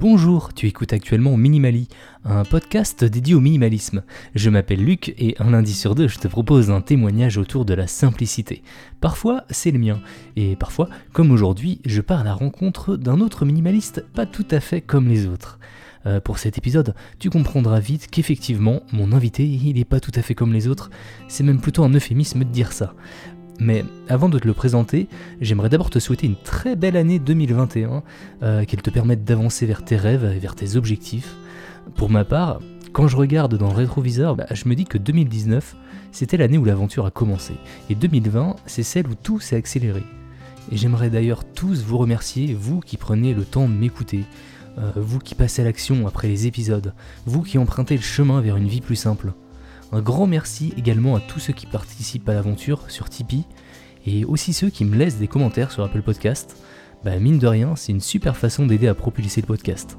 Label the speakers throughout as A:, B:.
A: Bonjour, tu écoutes actuellement Minimali, un podcast dédié au minimalisme. Je m'appelle Luc et un lundi sur deux, je te propose un témoignage autour de la simplicité. Parfois, c'est le mien, et parfois, comme aujourd'hui, je pars à la rencontre d'un autre minimaliste pas tout à fait comme les autres. Euh, pour cet épisode, tu comprendras vite qu'effectivement, mon invité, il n'est pas tout à fait comme les autres, c'est même plutôt un euphémisme de dire ça. Mais avant de te le présenter, j'aimerais d'abord te souhaiter une très belle année 2021, euh, qu'elle te permette d'avancer vers tes rêves et vers tes objectifs. Pour ma part, quand je regarde dans le rétroviseur, bah, je me dis que 2019, c'était l'année où l'aventure a commencé. Et 2020, c'est celle où tout s'est accéléré. Et j'aimerais d'ailleurs tous vous remercier, vous qui prenez le temps de m'écouter, euh, vous qui passez à l'action après les épisodes, vous qui empruntez le chemin vers une vie plus simple. Un grand merci également à tous ceux qui participent à l'aventure sur Tipeee et aussi ceux qui me laissent des commentaires sur Apple Podcast. Bah mine de rien, c'est une super façon d'aider à propulser le podcast.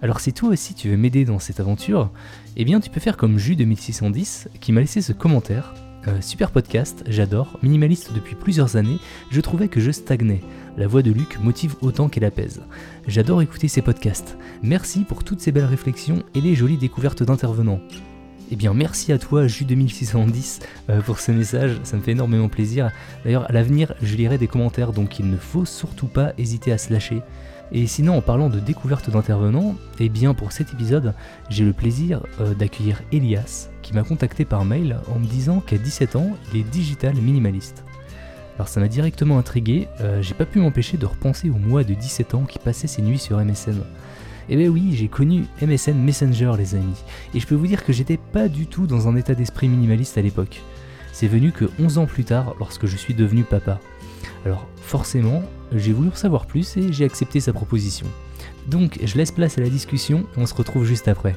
A: Alors si toi aussi tu veux m'aider dans cette aventure, eh bien tu peux faire comme Jus2610 qui m'a laissé ce commentaire. Euh, super podcast, j'adore, minimaliste depuis plusieurs années, je trouvais que je stagnais. La voix de Luc motive autant qu'elle apaise. J'adore écouter ces podcasts. Merci pour toutes ces belles réflexions et les jolies découvertes d'intervenants. Eh bien, merci à toi, Jus2610, euh, pour ce message, ça me fait énormément plaisir. D'ailleurs, à l'avenir, je lirai des commentaires, donc il ne faut surtout pas hésiter à se lâcher. Et sinon, en parlant de découverte d'intervenants, eh bien, pour cet épisode, j'ai le plaisir euh, d'accueillir Elias, qui m'a contacté par mail en me disant qu'à 17 ans, il est digital minimaliste. Alors ça m'a directement intrigué, euh, j'ai pas pu m'empêcher de repenser au mois de 17 ans qui passait ses nuits sur MSN. Eh bien oui, j'ai connu MSN Messenger les amis, et je peux vous dire que j'étais pas du tout dans un état d'esprit minimaliste à l'époque. C'est venu que 11 ans plus tard lorsque je suis devenu papa. Alors forcément, j'ai voulu en savoir plus et j'ai accepté sa proposition. Donc je laisse place à la discussion et on se retrouve juste après.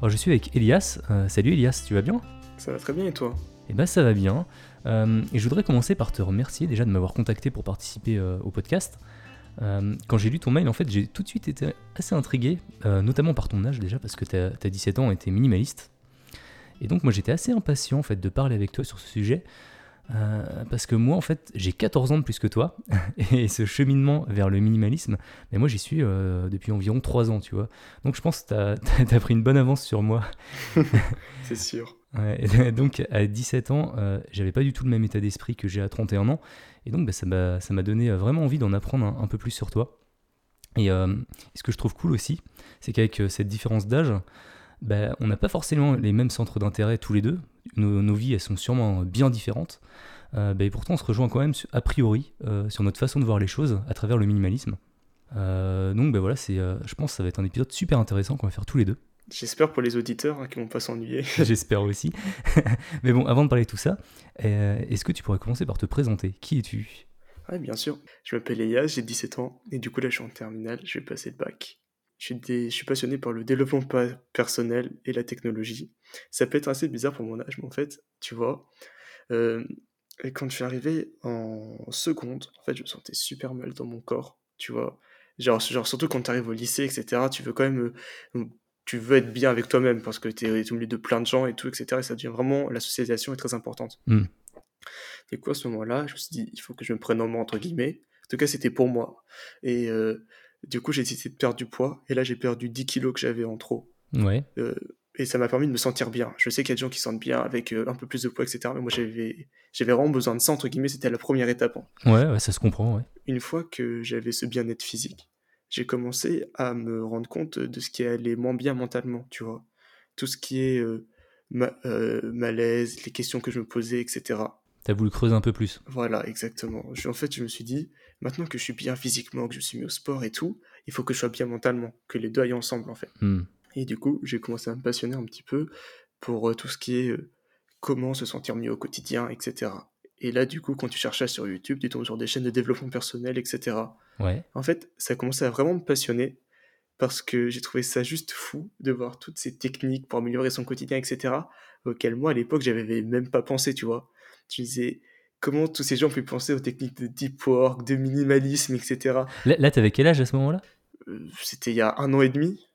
A: Alors je suis avec Elias. Euh, salut Elias, tu vas bien?
B: Ça va très bien et toi?
A: Eh ben ça va bien. Euh, et je voudrais commencer par te remercier déjà de m'avoir contacté pour participer euh, au podcast. Euh, quand j'ai lu ton mail, en fait, j'ai tout de suite été assez intrigué, notamment par ton âge déjà, parce que tu as, 17 ans et tu minimaliste. Et donc, moi, j'étais assez impatient en fait de parler avec toi sur ce sujet. parce que moi, en fait, j'ai 14 ans de plus que toi, et ce cheminement vers le minimalisme, mais moi j'y suis depuis environ 3 ans, tu vois. Donc je pense que tu as, pris une bonne avance sur moi.
B: C'est sûr.
A: donc à 17 ans, euh, j'avais pas du tout le même état d'esprit que j'ai à 31 ans. Et donc bah, ça m'a donné euh, vraiment envie d'en apprendre un, peu plus sur toi. Euh, et, ce que je trouve cool aussi, c'est qu'avec cette différence d'âge, bah, on n'a pas forcément les mêmes centres d'intérêt tous les deux. Nos, vies, elles sont sûrement bien différentes. Bah, et pourtant, on se rejoint quand même a priori sur notre façon de voir les choses à travers le minimalisme. donc voilà, je pense que ça va être un épisode super intéressant qu'on va faire tous les deux.
B: J'espère pour les auditeurs hein, qui vont pas s'ennuyer.
A: J'espère aussi. Mais bon, avant de parler de tout ça, euh, est-ce que tu pourrais commencer par te présenter? Qui es-tu?
B: Oui, bien sûr. Je m'appelle Elias, j'ai 17 ans, et du coup là je suis en terminale, je vais passer le bac. Je suis, passionné par le développement personnel et la technologie. Ça peut être assez bizarre pour mon âge, mais en fait, tu vois, euh, quand je suis arrivé en seconde, en fait, je me sentais super mal dans mon corps, tu vois. Genre, genre surtout quand tu arrives au lycée, etc., tu veux quand même euh, tu veux être bien avec toi-même parce que tu es, au milieu de plein de gens et tout, etc. Et ça devient vraiment, la socialisation est très importante. Mm. Et quoi, à ce moment-là, je me suis dit, il faut que je me prenne en main, entre guillemets. En tout cas, c'était pour moi. Et euh, du coup, j'ai décidé de perdre du poids. Et là, j'ai perdu 10 kilos que j'avais en trop.
A: Ouais.
B: Euh, et ça m'a permis de me sentir bien. Je sais qu'il y a des gens qui sentent bien avec euh, un peu plus de poids, etc. Mais moi, j'avais, j'avais vraiment besoin de ça, entre guillemets. C'était la première étape.
A: Hein. Ouais, ouais, ça se comprend, ouais.
B: Une fois que j'avais ce bien-être physique, j'ai commencé à me rendre compte de ce qui allait moins bien mentalement, tu vois. Tout ce qui est euh, euh, malaise, les questions que je me posais, etc.
A: T'as voulu creuser un peu plus.
B: Voilà, exactement. en fait, je me suis dit, maintenant que je suis bien physiquement, que je suis mis au sport et tout, il faut que je sois bien mentalement, que les deux aillent ensemble, en fait. Hmm. Et du coup, j'ai commencé à me passionner un petit peu pour euh, tout ce qui est comment se sentir mieux au quotidien, etc. Et là, du coup, quand tu cherchais sur YouTube, tu tombes sur des chaînes de développement personnel, etc.
A: Ouais.
B: En fait, ça a commencé à vraiment me passionner parce que j'ai trouvé ça juste fou de voir toutes ces techniques pour améliorer son quotidien, etc. auxquelles moi, à l'époque, j'avais même pas pensé, tu vois. Tu disais, comment tous ces gens pu penser aux techniques de deep work, de minimalisme, etc.
A: Là, là t'avais quel âge à ce moment-là?
B: Euh, C'était il y a un an et demi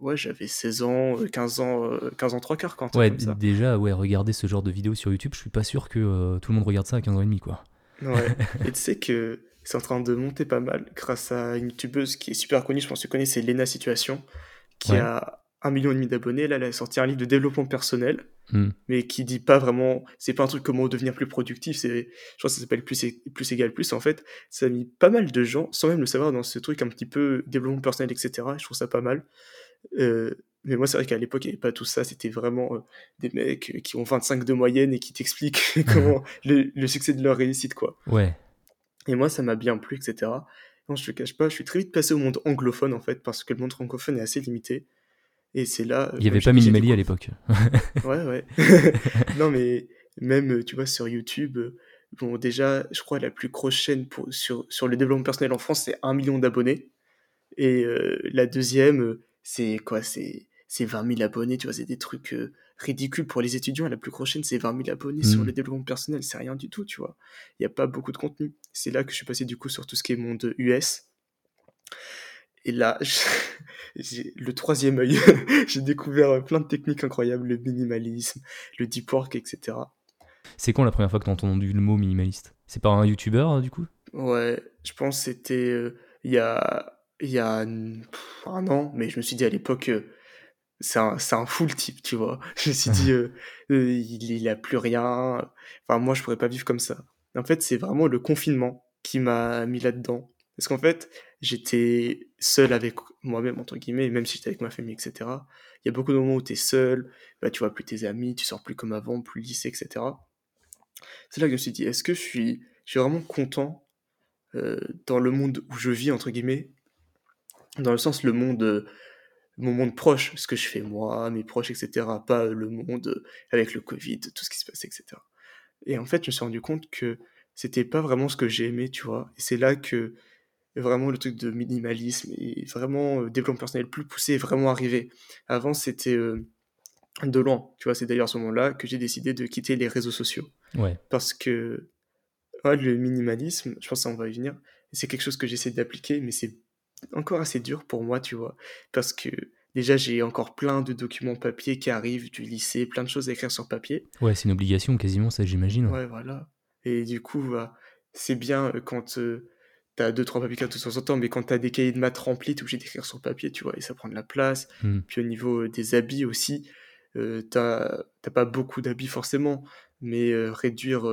B: ouais, j'avais 16 ans, 15 euh, ans, 15 euh, ans 3 quarts quand
A: Ouais, déjà, ouais, regarder ce genre de vidéos sur YouTube, je suis pas sûr que euh, tout le monde regarde ça à 15 ans et demi, quoi.
B: Ouais. Et tu sais que c'est en train de monter pas mal grâce à une youtubeuse qui est super connue, je pense que tu connais, c'est Lena Situation, qui
A: Ouais.
B: a un million et demi d'abonnés. Là, elle a sorti un livre de développement personnel,
A: Hmm.
B: mais qui dit pas vraiment, c'est pas un truc comment devenir plus productif, c'est, je crois que ça s'appelle plus, é- plus égal plus. En fait, ça a mis pas mal de gens, sans même le savoir, dans ce truc un petit peu développement personnel, etc. Je trouve ça pas mal. Euh, mais moi, c'est vrai qu'à l'époque, il n'y avait pas tout ça. C'était vraiment euh, des mecs qui ont 25 de moyenne et qui t'expliquent comment le, le succès de leur réussite, quoi.
A: Ouais.
B: Et moi, ça m'a bien plu, etc. Non, je te cache pas, je suis très vite passé au monde anglophone, en fait, parce que le monde francophone est assez limité. Et c'est là... euh,
A: Il n'y avait pas Minimali à l'époque.
B: Ouais, ouais. non, mais même, euh, tu vois, sur YouTube, euh, bon, déjà, je crois la plus grosse chaîne pour, sur, sur le développement personnel en France, c'est 1 million d'abonnés. Et euh, la deuxième, c'est quoi? C'est c'est 20 000 abonnés, tu vois, c'est des trucs euh, ridicules pour les étudiants. La plus grosse chaîne, c'est 20 000 abonnés sur
A: Mm.
B: le développement personnel, c'est rien du tout, tu vois. Il n'y a pas beaucoup de contenu. C'est là que je suis passé du coup sur tout ce qui est monde US. Et là, j'ai le troisième œil. j'ai découvert euh, plein de techniques incroyables, le minimalisme, le deep work, etc.
A: C'est quand la première fois que t'as entendu le mot minimaliste? C'est par un youtubeur, du coup?
B: Ouais, je pense que c'était euh, il y a, y a mm, pff, un an, mais je me suis dit à l'époque, euh, c'est un, un full type, tu vois. Je me suis dit, euh, euh, il, il a plus rien. Enfin, moi, je pourrais pas vivre comme ça. En fait, c'est vraiment le confinement qui m'a mis là-dedans. Parce qu'en fait, j'étais seul avec moi-même, entre guillemets, même si j'étais avec ma famille, etc. Il y a beaucoup de moments où tu es seul, bah, tu vois plus tes amis, tu sors plus comme avant, plus lycée, etc. C'est là que je me suis dit, est-ce que je suis, je suis vraiment content euh, dans le monde où je vis, entre guillemets, dans le sens le monde, mon monde proche, ce que je fais moi, mes proches, etc. Pas le monde euh, avec le Covid, tout ce qui se passe, etc. Et en fait, je me suis rendu compte que c'était pas vraiment ce que j'ai aimé, tu vois. Et c'est là que vraiment le truc de minimalisme et vraiment euh, développement personnel plus poussé est vraiment arrivé. Avant, c'était euh, de loin, tu vois. C'est d'ailleurs à ce moment-là que j'ai décidé de quitter les réseaux sociaux
A: Ouais.
B: parce que ouais, le minimalisme, je pense qu'on va y venir, c'est quelque chose que j'essaie d'appliquer, mais c'est encore assez dur pour moi, tu vois, parce que déjà j'ai encore plein de documents papier qui arrivent du lycée, plein de choses à écrire sur papier.
A: Ouais, c'est une obligation quasiment, ça, j'imagine.
B: Ouais, voilà. Et du coup, bah, c'est bien euh, quand euh, t'as deux, trois papiers temps en temps, mais quand t'as des cahiers de maths remplis, t'es obligé d'écrire sur papier, tu vois, et ça prend de la place.
A: Hmm.
B: Puis au niveau euh, des habits aussi, euh, t'as t'as pas beaucoup d'habits forcément, mais euh, réduire.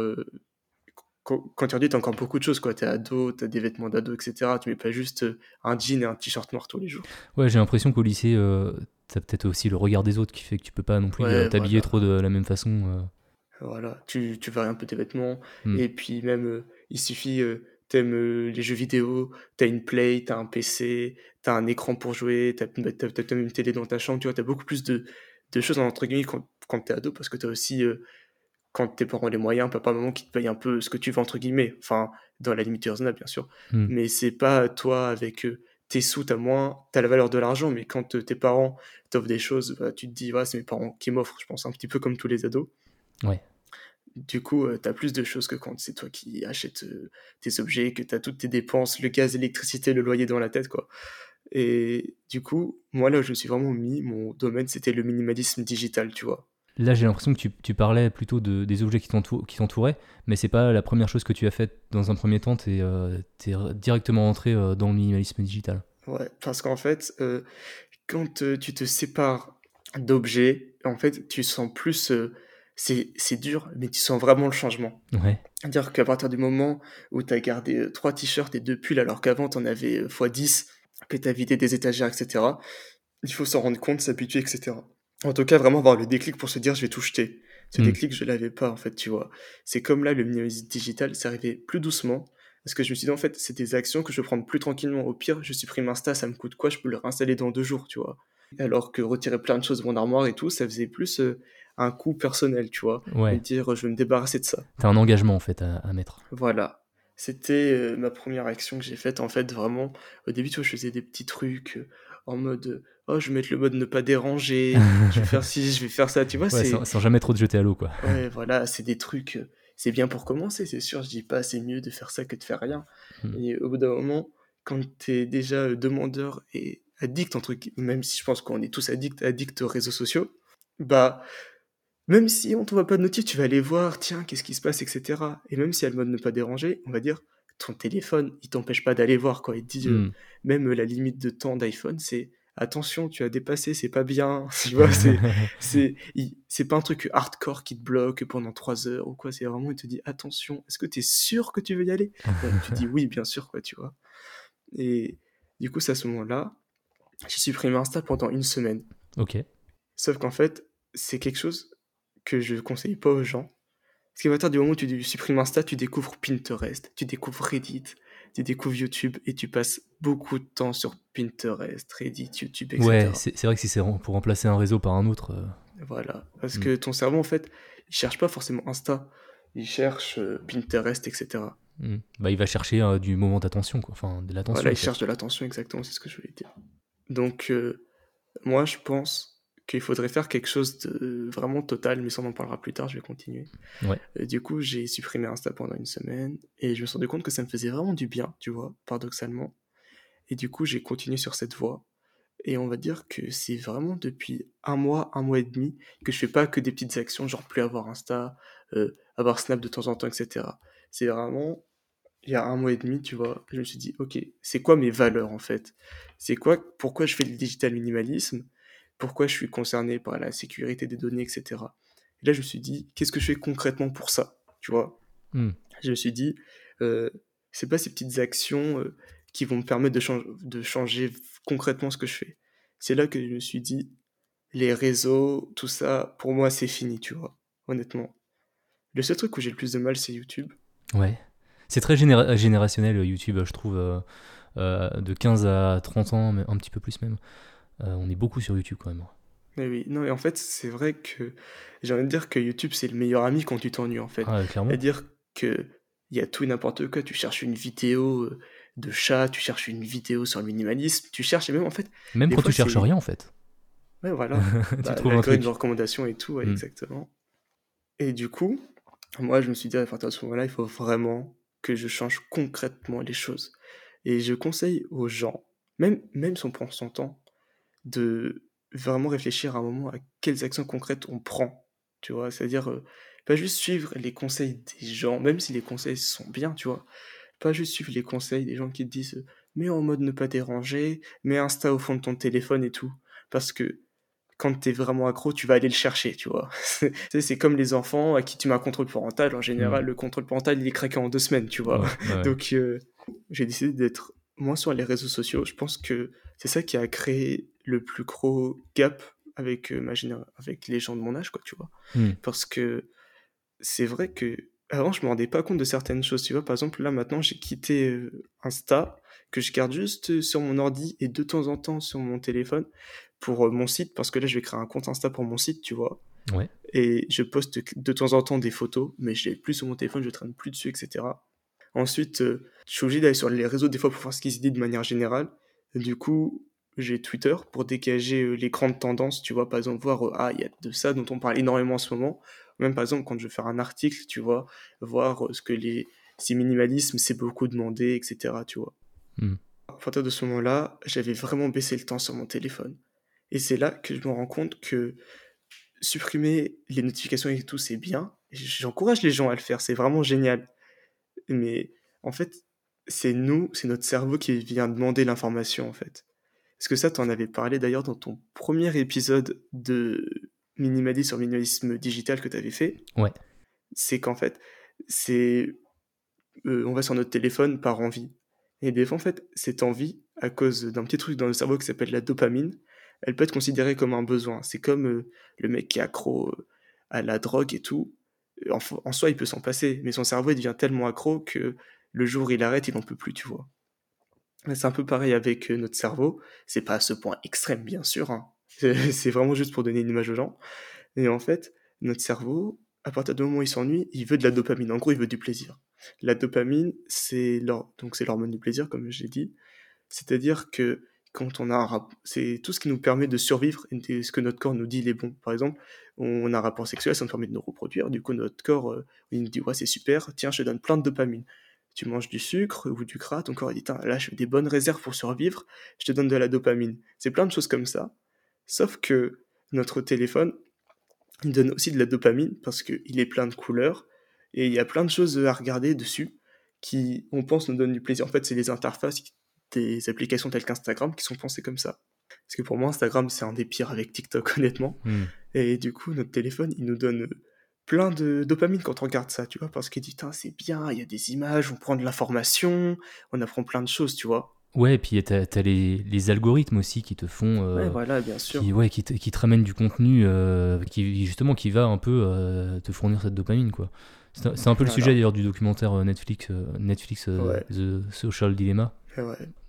B: Quand, tu réduis, t'as encore beaucoup de choses, quoi. T'es ado, t'as des vêtements d'ado, etc. Tu mets pas juste euh, un jean et un t-shirt noir tous les jours.
A: Ouais, j'ai l'impression qu'au lycée, euh, t'as peut-être aussi le regard des autres qui fait que tu peux pas non plus
B: Ouais,
A: euh, t'habiller
B: voilà.
A: trop de la même façon. euh.
B: Voilà, tu, tu varies un peu tes vêtements.
A: Hmm.
B: Et puis même, euh, il suffit, euh, t'aimes les jeux vidéo, t'as une Play, t'as un PC, t'as un écran pour jouer, t'as bah, t'as- t'as même une télé dans ta chambre, tu vois, t'as beaucoup plus de, de choses entre guillemets quand, quand t'es ado, parce que t'as aussi, quand tes parents ont les moyens, papa, maman qui te payent un peu ce que tu veux entre guillemets, enfin, dans la limite raisonnable bien sûr.
A: Hmm.
B: Mais c'est pas toi avec euh, tes sous, t'as moins, t'as la valeur de l'argent, mais quand euh, tes parents t'offrent des choses, bah, tu te dis, c'est mes parents qui m'offrent, je pense, un petit peu comme tous les ados.
A: Ouais.
B: Du coup, euh, t'as plus de choses que quand c'est toi qui achètes tes objets, que t'as toutes tes dépenses, le gaz, l'électricité, le loyer dans la tête, quoi. Et du coup, moi, là où je me suis vraiment mis, mon domaine, c'était le minimalisme digital, tu vois.
A: Là, j'ai l'impression que tu, tu parlais plutôt de, des objets qui t'entou- qui t'entouraient, mais c'est pas la première chose que tu as faite dans un premier temps, t'es euh, directement entré euh, dans le minimalisme digital.
B: Ouais, parce qu'en fait, euh, quand euh, tu te sépares d'objets, en fait, tu sens plus... c'est dur, mais tu sens vraiment le changement.
A: Ouais.
B: C'est-à-dire qu'à partir du moment où tu as gardé trois t-shirts et deux pulls, alors qu'avant tu en avais euh, x 10, que tu as vidé des étagères, etc., il faut s'en rendre compte, s'habituer, etc. En tout cas, vraiment avoir le déclic pour se dire je vais tout jeter. Ce
A: Mm.
B: déclic, je l'avais pas, en fait, tu vois. C'est comme là, le minimalisme digital, c'est arrivé plus doucement. Parce que je me suis dit, en fait, c'est des actions que je peux prendre plus tranquillement. Au pire, je supprime Insta, ça me coûte quoi? Je peux le réinstaller dans deux jours, tu vois. Alors que retirer plein de choses de mon armoire et tout, ça faisait plus euh, un coût personnel, tu vois.
A: Ouais.
B: Me dire, je vais me débarrasser de ça.
A: T'as un engagement en fait à, à mettre.
B: Voilà. C'était euh, ma première action que j'ai faite. En fait, vraiment, au début, tu vois, je faisais des petits trucs euh, en mode Oh, je vais mettre le mode ne pas déranger, je vais faire ci, je vais faire ça. Tu vois,
A: Ouais, sans, sans jamais trop te jeter à l'eau, quoi.
B: Ouais, voilà, c'est des trucs. euh, C'est bien pour commencer, c'est sûr. Je dis pas c'est mieux de faire ça que de faire rien.
A: Hmm.
B: Et au bout d'un moment, quand t'es déjà euh, demandeur et addict, entre même si je pense qu'on est tous addicts, addicts aux réseaux sociaux, bah. même si on ne t'envoie pas de notif, tu vas aller voir, tiens, qu'est-ce qui se passe, etc. Et même si elle mode ne pas déranger, on va dire, ton téléphone, il t'empêche pas d'aller voir, quoi. Il te dit, euh,
A: Hmm.
B: même la limite de temps d'iPhone, c'est attention, tu as dépassé, c'est pas bien. Tu vois, c'est, c'est, pas un truc hardcore qui te bloque pendant trois heures ou quoi. C'est vraiment, il te dit, attention, est-ce que tu es sûr que tu veux y aller? Bon, Tu dis oui, bien sûr, quoi, tu vois. Et du coup, c'est à ce moment-là, j'ai supprimé Insta pendant une semaine.
A: ok.
B: Sauf qu'en fait, c'est quelque chose que je conseille pas aux gens. Parce qu'à partir du moment où tu supprimes Insta, tu découvres Pinterest, tu découvres Reddit, tu découvres YouTube et tu passes beaucoup de temps sur Pinterest, Reddit, YouTube, etc.
A: Ouais, c'est vrai que si c'est pour remplacer un réseau par un autre. euh,
B: Voilà. Parce
A: Mm.
B: que ton cerveau, en fait, il cherche pas forcément Insta, il cherche euh, Pinterest, etc.
A: hmm. Bah, il va chercher euh, du moment d'attention, quoi. Enfin, de l'attention.
B: Voilà, il
A: fait.
B: cherche de l'attention, exactement, c'est ce que je voulais dire. Donc, moi, je pense qu'il faudrait faire quelque chose de vraiment total, mais ça, on en parlera plus tard, je vais continuer.
A: Ouais.
B: Du coup, j'ai supprimé Insta pendant une semaine, et je me suis rendu compte que ça me faisait vraiment du bien, tu vois, paradoxalement. Et du coup, j'ai continué sur cette voie. Et on va dire que c'est vraiment depuis un mois, un mois et demi, que je fais pas que des petites actions, genre plus avoir Insta, euh, avoir Snap de temps en temps, etc. C'est vraiment, il y a un mois et demi, tu vois, je me suis dit, ok, c'est quoi mes valeurs en fait? C'est quoi, pourquoi je fais le digital minimalisme? Pourquoi je suis concerné par la sécurité des données, etc. Et là, je me suis dit, qu'est-ce que je fais concrètement pour ça? Tu vois?
A: Hmm.
B: Je me suis dit, euh, c'est pas ces petites actions euh, qui vont me permettre de, chan- de changer concrètement ce que je fais. C'est là que je me suis dit, les réseaux, tout ça, pour moi, c'est fini, tu vois, honnêtement. Le seul truc où j'ai le plus de mal, c'est YouTube.
A: Ouais. C'est très généra- générationnel euh, YouTube, je trouve. euh, euh, de 15 à 30 ans, mais un petit peu plus même. Euh, on est beaucoup sur YouTube quand même.
B: Mais oui, non, et en fait, c'est vrai que j'ai envie de dire que YouTube, c'est le meilleur ami quand tu t'ennuies, en fait.
A: Ah, clairement.
B: C'est-à-dire que il y a tout et n'importe quoi. Tu cherches une vidéo euh, de chat, tu cherches une vidéo sur le minimalisme, tu cherches, et même en fait,
A: Même quand
B: fois,
A: tu cherches rien en fait.
B: ouais, voilà.
A: tu
B: Bah,
A: trouves un truc.
B: de recommandation et tout, ouais,
A: Mm.
B: exactement. Et du coup, moi, je me suis dit à partir de ce moment-là, il faut vraiment que je change concrètement les choses. Et je conseille aux gens, même, même si on prend son temps, de vraiment réfléchir à un moment à quelles actions concrètes on prend. Tu vois, c'est-à-dire euh, pas juste suivre les conseils des gens, même si les conseils sont bien, tu vois. Pas juste suivre les conseils des gens qui te disent mets en mode ne pas déranger, mets Insta au fond de ton téléphone et tout. Parce que quand t'es vraiment accro, tu vas aller le chercher, tu vois. C'est comme les enfants à qui tu mets un contrôle parental. En général,
A: Mm.
B: le contrôle parental, il est craqué en deux semaines, tu vois.
A: Ouais, ouais.
B: Donc, euh, j'ai décidé d'être moins sur les réseaux sociaux. Je pense que c'est ça qui a créé le plus gros gap avec, euh, ma avec les gens de mon âge, quoi, tu vois.
A: Mm.
B: Parce que c'est vrai que avant, je me rendais pas compte de certaines choses, tu vois. Par exemple, là, maintenant, j'ai quitté euh, Insta, que je garde juste euh, sur mon ordi et de temps en temps sur mon téléphone pour euh, mon site, parce que là, je vais créer un compte Insta pour mon site, tu vois.
A: Ouais.
B: Et je poste de temps en temps des photos, mais je l'ai plus sur mon téléphone, je traîne plus dessus, etc. Ensuite, je suis obligé d'aller sur les réseaux des fois pour voir ce qu'ils se disent de manière générale. Du coup, j'ai Twitter pour dégager les grandes tendances, tu vois, par exemple, voir, ah, il y a de ça dont on parle énormément en ce moment. Même par exemple, quand je veux faire un article, tu vois, voir euh, ce que les... Si minimalisme, c'est beaucoup demandé, etc., tu vois.
A: Hmm.
B: À partir de ce moment-là, j'avais vraiment baissé le temps sur mon téléphone. Et c'est là que je me rends compte que supprimer les notifications et tout, c'est bien. J'encourage les gens à le faire, c'est vraiment génial. Mais en fait, c'est nous, c'est notre cerveau qui vient demander l'information, en fait. Est-ce que ça, tu en avais parlé d'ailleurs dans ton premier épisode de minimalisme sur minimalisme digital que tu avais fait
A: Ouais.
B: C'est qu'en fait, c'est. euh, on va sur notre téléphone par envie. Et des fois, en fait, cette envie, à cause d'un petit truc dans le cerveau qui s'appelle la dopamine, elle peut être considérée comme un besoin. C'est comme euh, le mec qui est accro euh, à la drogue et tout. En, en soi, il peut s'en passer, mais son cerveau il devient tellement accro que le jour où il arrête, il n'en peut plus, tu vois. C'est un peu pareil avec notre cerveau. C'est pas à ce point extrême, bien sûr. hein. C'est vraiment juste pour donner une image aux gens. Et en fait, notre cerveau, à partir du moment où il s'ennuie, il veut de la dopamine. En gros, il veut du plaisir. La dopamine, c'est l'hormone du plaisir, comme je l'ai dit. C'est-à-dire que quand on a c'est tout ce qui nous permet de survivre ce que notre corps nous dit il est bon. Par exemple, on a un rapport sexuel, ça nous permet de nous reproduire. Du coup, notre corps, euh, il nous dit ouais c'est super, tiens je te donne plein de dopamine. Tu manges du sucre ou du gras, ton corps il dit là je fais des bonnes réserves pour survivre, je te donne de la dopamine. C'est plein de choses comme ça. Sauf que notre téléphone, il donne aussi de la dopamine parce qu'il est plein de couleurs et il y a plein de choses à regarder dessus qui, on pense, nous donnent du plaisir. En fait, c'est les interfaces des applications telles qu'Instagram qui sont pensées comme ça. Parce que pour moi, Instagram, c'est un des pires avec TikTok, honnêtement.
A: Hmm.
B: Et du coup, notre téléphone, il nous donne plein de dopamine quand on regarde ça, tu vois, parce qu'il dit, c'est bien, il y a des images, on prend de l'information, on apprend plein de choses, tu vois.
A: Ouais, et puis t'as as les, les, algorithmes aussi qui te font.
B: Euh, ouais, voilà, bien sûr.
A: Qui, ouais, qui, te, qui te ramènent du contenu euh, qui, justement, qui va un peu euh, te fournir cette dopamine, quoi. C'est un peu le sujet d'ailleurs du documentaire Netflix, Netflix The Social Dilemma.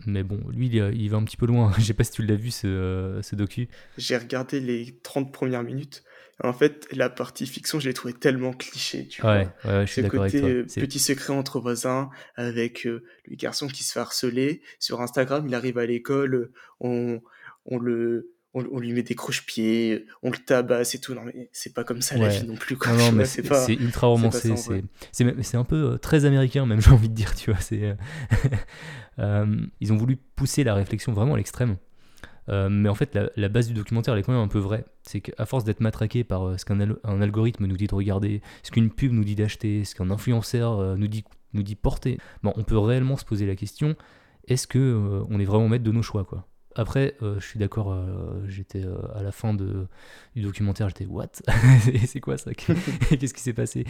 A: Mais bon, lui, il, va un petit peu loin. Je sais pas si tu l'as vu, ce, ce docu.
B: J'ai regardé les 30 premières minutes. En fait, la partie fiction, je l'ai trouvé tellement cliché, tu
A: ouais, vois. Ouais, je suis avec toi.
B: Euh, petit secret entre voisins avec euh, le garçon qui se fait harceler. Sur Instagram, il arrive à l'école, on, on le... On, lui met des croche-pieds, on le tabasse et tout. Non, mais c'est pas comme ça la vie non plus. Quoi.
A: Non, non mais c'est ultra romancé. C'est un peu euh, très américain, même, j'ai envie de dire. Tu vois, c'est ils ont voulu pousser la réflexion vraiment à l'extrême. Euh, mais en fait, la, base du documentaire, elle est quand même un peu vraie. C'est qu'à force d'être matraqué par euh, ce qu'un algorithme nous dit de regarder, ce qu'une pub nous dit d'acheter, ce qu'un influenceur euh, nous, dit, nous dit porter, bon, on peut réellement se poser la question est-ce que on est vraiment maître de nos choix après, je suis d'accord, j'étais à la fin de, du documentaire, j'étais what? C'est quoi ça? Qu'est-ce qui s'est passé?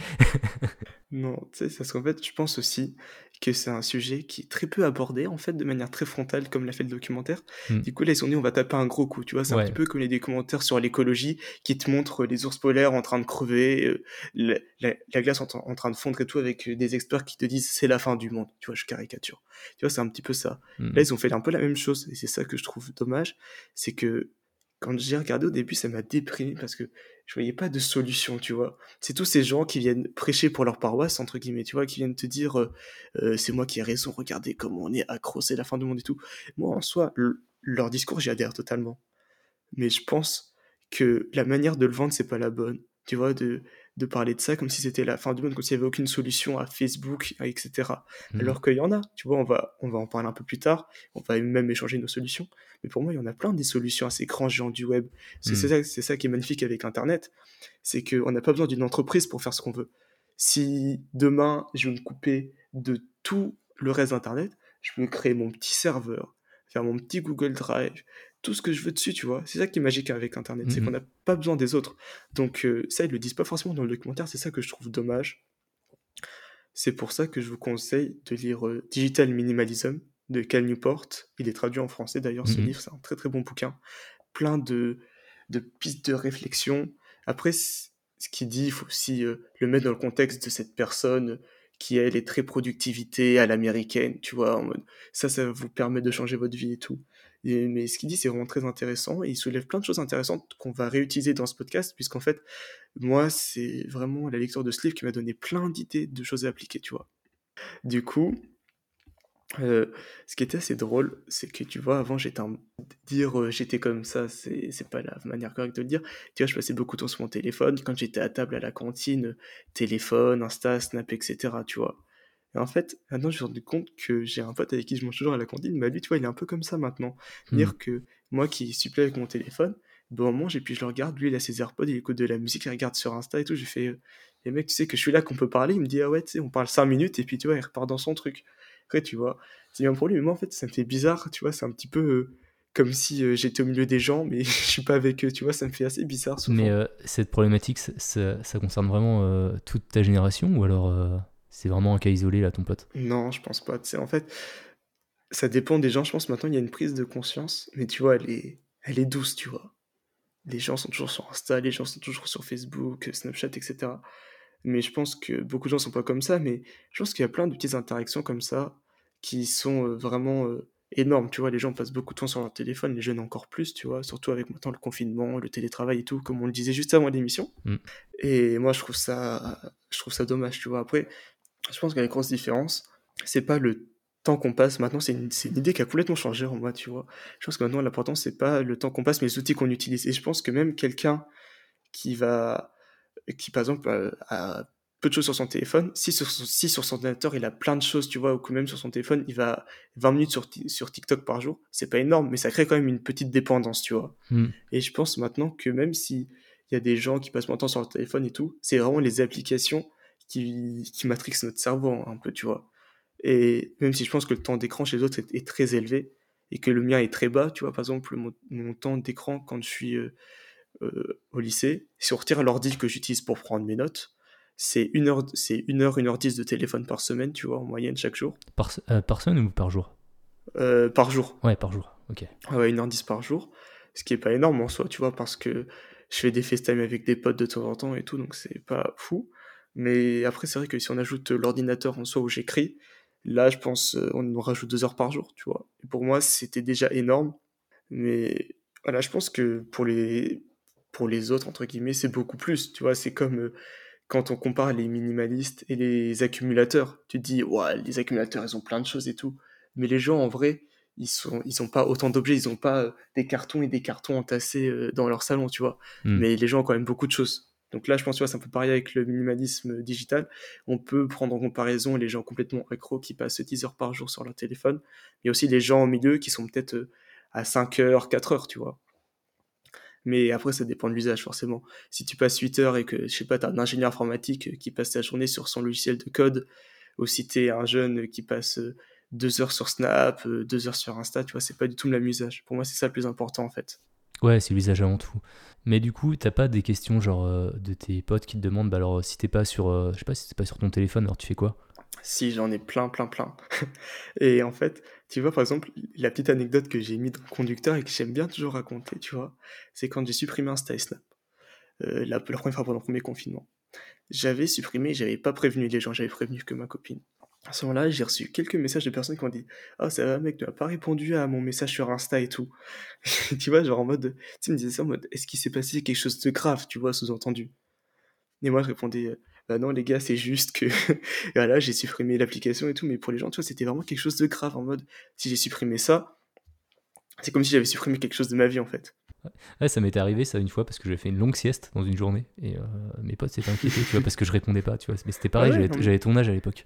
B: Non, tu sais, parce qu'en fait, je pense aussi que c'est un sujet qui est très peu abordé, en fait, de manière très frontale, comme l'a fait le documentaire. Hmm. Du coup, là, ils sont dit, on va taper un gros coup, tu vois. C'est un petit peu comme les documentaires sur l'écologie qui te montrent les ours polaires en train de crever, euh, la, glace en, train de fondre et tout, avec des experts qui te disent, c'est la fin du monde. Tu vois, je caricature. Tu vois, c'est un petit peu ça. Hmm. Là, ils ont fait un peu la même chose, et c'est ça que je trouve dommage, c'est que quand j'ai regardé au début, ça m'a déprimé parce que je voyais pas de solution, tu vois. C'est tous ces gens qui viennent prêcher pour leur paroisse, entre guillemets, tu vois, qui viennent te dire euh, euh, c'est moi qui ai raison, regardez comment on est accro, c'est la fin du monde et tout. Moi, en soi, leur discours, j'y adhère totalement. Mais je pense que la manière de le vendre, c'est pas la bonne. Tu vois, de, de parler de ça comme si c'était la fin du monde, comme s'il n'y avait aucune solution à Facebook, etc. Mmh. Alors qu'il y en a, tu vois, on va, on va en parler un peu plus tard, on va même échanger nos solutions. Mais pour moi, il y en a plein des solutions à ces grands géants du web. C'est mmh. ça, ça qui est magnifique avec Internet, c'est qu'on n'a pas besoin d'une entreprise pour faire ce qu'on veut. Si demain, je veux me couper de tout le reste d'Internet, je peux créer mon petit serveur, faire mon petit Google Drive, tout ce que je veux dessus, tu vois. C'est ça qui est magique avec Internet, c'est mhm. qu'on n'a pas besoin des autres. Donc euh, ça, ils le disent pas forcément dans le documentaire, c'est ça que je trouve dommage. C'est pour ça que je vous conseille de lire euh, Digital Minimalism de Cal Newport. Il est traduit en français d'ailleurs, ce mhm. livre, c'est un très très bon bouquin. Plein de, de pistes de réflexion. Après, ce qu'il dit, il faut aussi euh, le mettre dans le contexte de cette personne qui elle est très productivité à l'américaine, tu vois, en mode ça, ça vous permet de changer votre vie et tout mais ce qu'il dit, c'est vraiment très intéressant et il soulève plein de choses intéressantes qu'on va réutiliser dans ce podcast, puisqu'en fait, moi, c'est vraiment la lecture de ce livre qui m'a donné plein d'idées de choses à appliquer, tu vois. Du coup, euh, ce qui était assez drôle, c'est que tu vois, avant, j'étais un... dire euh, j'étais comme ça, c'est pas la manière correcte de le dire. Tu vois, je passais beaucoup de temps sur mon téléphone. Quand j'étais à table à la cantine, téléphone, Insta, Snap, etc. Tu vois. Et en fait, maintenant, je me suis rendu compte que j'ai un pote avec qui je mange toujours à la cantine, mais lui, tu vois, il est un peu comme ça maintenant. Hmm. Dire que moi qui suis avec mon téléphone, bon, on mange et puis je le regarde, lui, il a ses AirPods, il écoute de la musique, il regarde sur Insta et tout. J'ai fait, les mecs, tu sais que je suis là, qu'on peut parler? Il me dit, ah ouais, tu sais, on parle 5 minutes et puis tu vois, il repart dans son truc. Après, tu vois, c'est bien pour lui, mais moi, en fait, ça me fait bizarre, tu vois, c'est un petit peu. Euh, comme si euh, j'étais au milieu des gens, mais je suis pas avec eux, tu vois, ça me fait assez bizarre. Souvent.
A: Mais euh, cette problématique, ça, ça concerne vraiment toute ta génération ou alors c'est vraiment un cas isolé, là, ton pote?
B: Non, je pense pas. en fait, ça dépend des gens. Je pense maintenant, il y a une prise de conscience, mais tu vois, elle est, elle est douce, tu vois. Les gens sont toujours sur Insta, les gens sont toujours sur Facebook, Snapchat, etc. Mais je pense que beaucoup de gens sont pas comme ça, mais je pense qu'il y a plein de petites interactions comme ça qui sont euh, vraiment euh, énormes. Tu vois, les gens passent beaucoup de temps sur leur téléphone, les jeunes encore plus, tu vois, surtout avec maintenant le confinement, le télétravail et tout, comme on le disait juste avant l'émission. Mm. Et moi, je trouve ça, je trouve ça dommage, tu vois. Après, je pense qu'il y a une grosse différence. C'est pas le temps qu'on passe. Maintenant, c'est une, une, idée qui a complètement changé en moi, tu vois. Je pense que maintenant, l'important, c'est pas le temps qu'on passe, mais les outils qu'on utilise. Et je pense que même quelqu'un qui va, qui par exemple a peu de choses sur son téléphone, si sur son, si sur son ordinateur il a plein de choses, tu vois, ou que même sur son téléphone il va 20 minutes sur, sur TikTok par jour, c'est pas énorme, mais ça crée quand même une petite dépendance, tu vois. Hmm. Et je pense maintenant que même si il y a des gens qui passent de temps sur leur téléphone et tout. C'est vraiment les applications qui, qui matrixent notre cerveau un peu, tu vois. Et même si je pense que le temps d'écran chez les autres est, très élevé et que le mien est très bas, tu vois, par exemple, mon, temps d'écran quand je suis euh, euh, au lycée, si on retire l'ordi que j'utilise pour prendre mes notes, c'est une heure, c'est une heure, une heure dix de téléphone par semaine, tu vois, en moyenne chaque jour.
A: Par, euh, par semaine ou par jour?
B: Par jour.
A: Ouais, par jour, ok.
B: Ouais, une heure dix par jour, ce qui est pas énorme en soi, tu vois, parce que je fais des FaceTime avec des potes de temps en temps et tout, donc c'est pas fou. Mais après, c'est vrai que si on ajoute l'ordinateur en soi où j'écris, là, je pense, euh, on nous rajoute deux heures par jour, tu vois. Et pour moi, c'était déjà énorme. Mais voilà, je pense que pour les, pour les autres, entre guillemets, c'est beaucoup plus, tu vois. C'est comme euh, quand on compare les minimalistes et les accumulateurs. Tu te dis, ouais, les accumulateurs, ils ont plein de choses et tout. Mais les gens, en vrai, ils sont ils ont pas autant d'objets ils ont pas euh, des cartons et des cartons entassés dans leur salon tu vois hmm. mais les gens ont quand même beaucoup de choses donc là je pense que c'est un peu pareil avec le minimalisme digital on peut prendre en comparaison les gens complètement accros qui passent 10 heures par jour sur leur téléphone mais aussi les gens au milieu qui sont peut-être euh, à 5 heures 4 heures tu vois mais après, ça dépend de l'usage, forcément. Si tu passes 8 heures et que, je sais pas, tu as un ingénieur informatique qui passe sa journée sur son logiciel de code, ou si tu es un jeune qui passe deux heures sur Snap, euh, deux heures sur Insta, tu vois, c'est pas du tout le même usage. Pour moi, c'est ça le plus important en fait.
A: Ouais, c'est l'usage avant tout. Mais du coup, t'as pas des questions genre euh, de tes potes qui te demandent, bah alors si t'es pas sur, euh, je sais pas, si t'es pas sur ton téléphone, alors tu fais quoi?
B: Si, j'en ai plein, plein, plein. et en fait, tu vois, par exemple, la petite anecdote que j'ai mis dans le conducteur et que j'aime bien toujours raconter, tu vois, c'est quand j'ai supprimé Insta et Snap. la, la première fois pendant le premier confinement. J'avais supprimé, j'avais pas prévenu les gens, j'avais prévenu que ma copine à ce moment-là, j'ai reçu quelques messages de personnes qui m'ont dit Ah, oh, ça va, mec, tu n'as pas répondu à mon message sur Insta et tout. tu vois, genre en mode, tu me disais ça en mode Est-ce qu'il s'est passé quelque chose de grave, tu vois, sous-entendu? Et moi, je répondais Bah non, les gars, c'est juste que, voilà, j'ai supprimé l'application et tout, mais pour les gens, tu vois, c'était vraiment quelque chose de grave en mode Si j'ai supprimé ça, c'est comme si j'avais supprimé quelque chose de ma vie en fait.
A: Ouais, ça m'était arrivé ça une fois parce que j'avais fait une longue sieste dans une journée et euh, mes potes s'étaient inquiétés, tu vois, parce que je répondais pas, tu vois. Mais c'était pareil, j'avais ton âge à l'époque.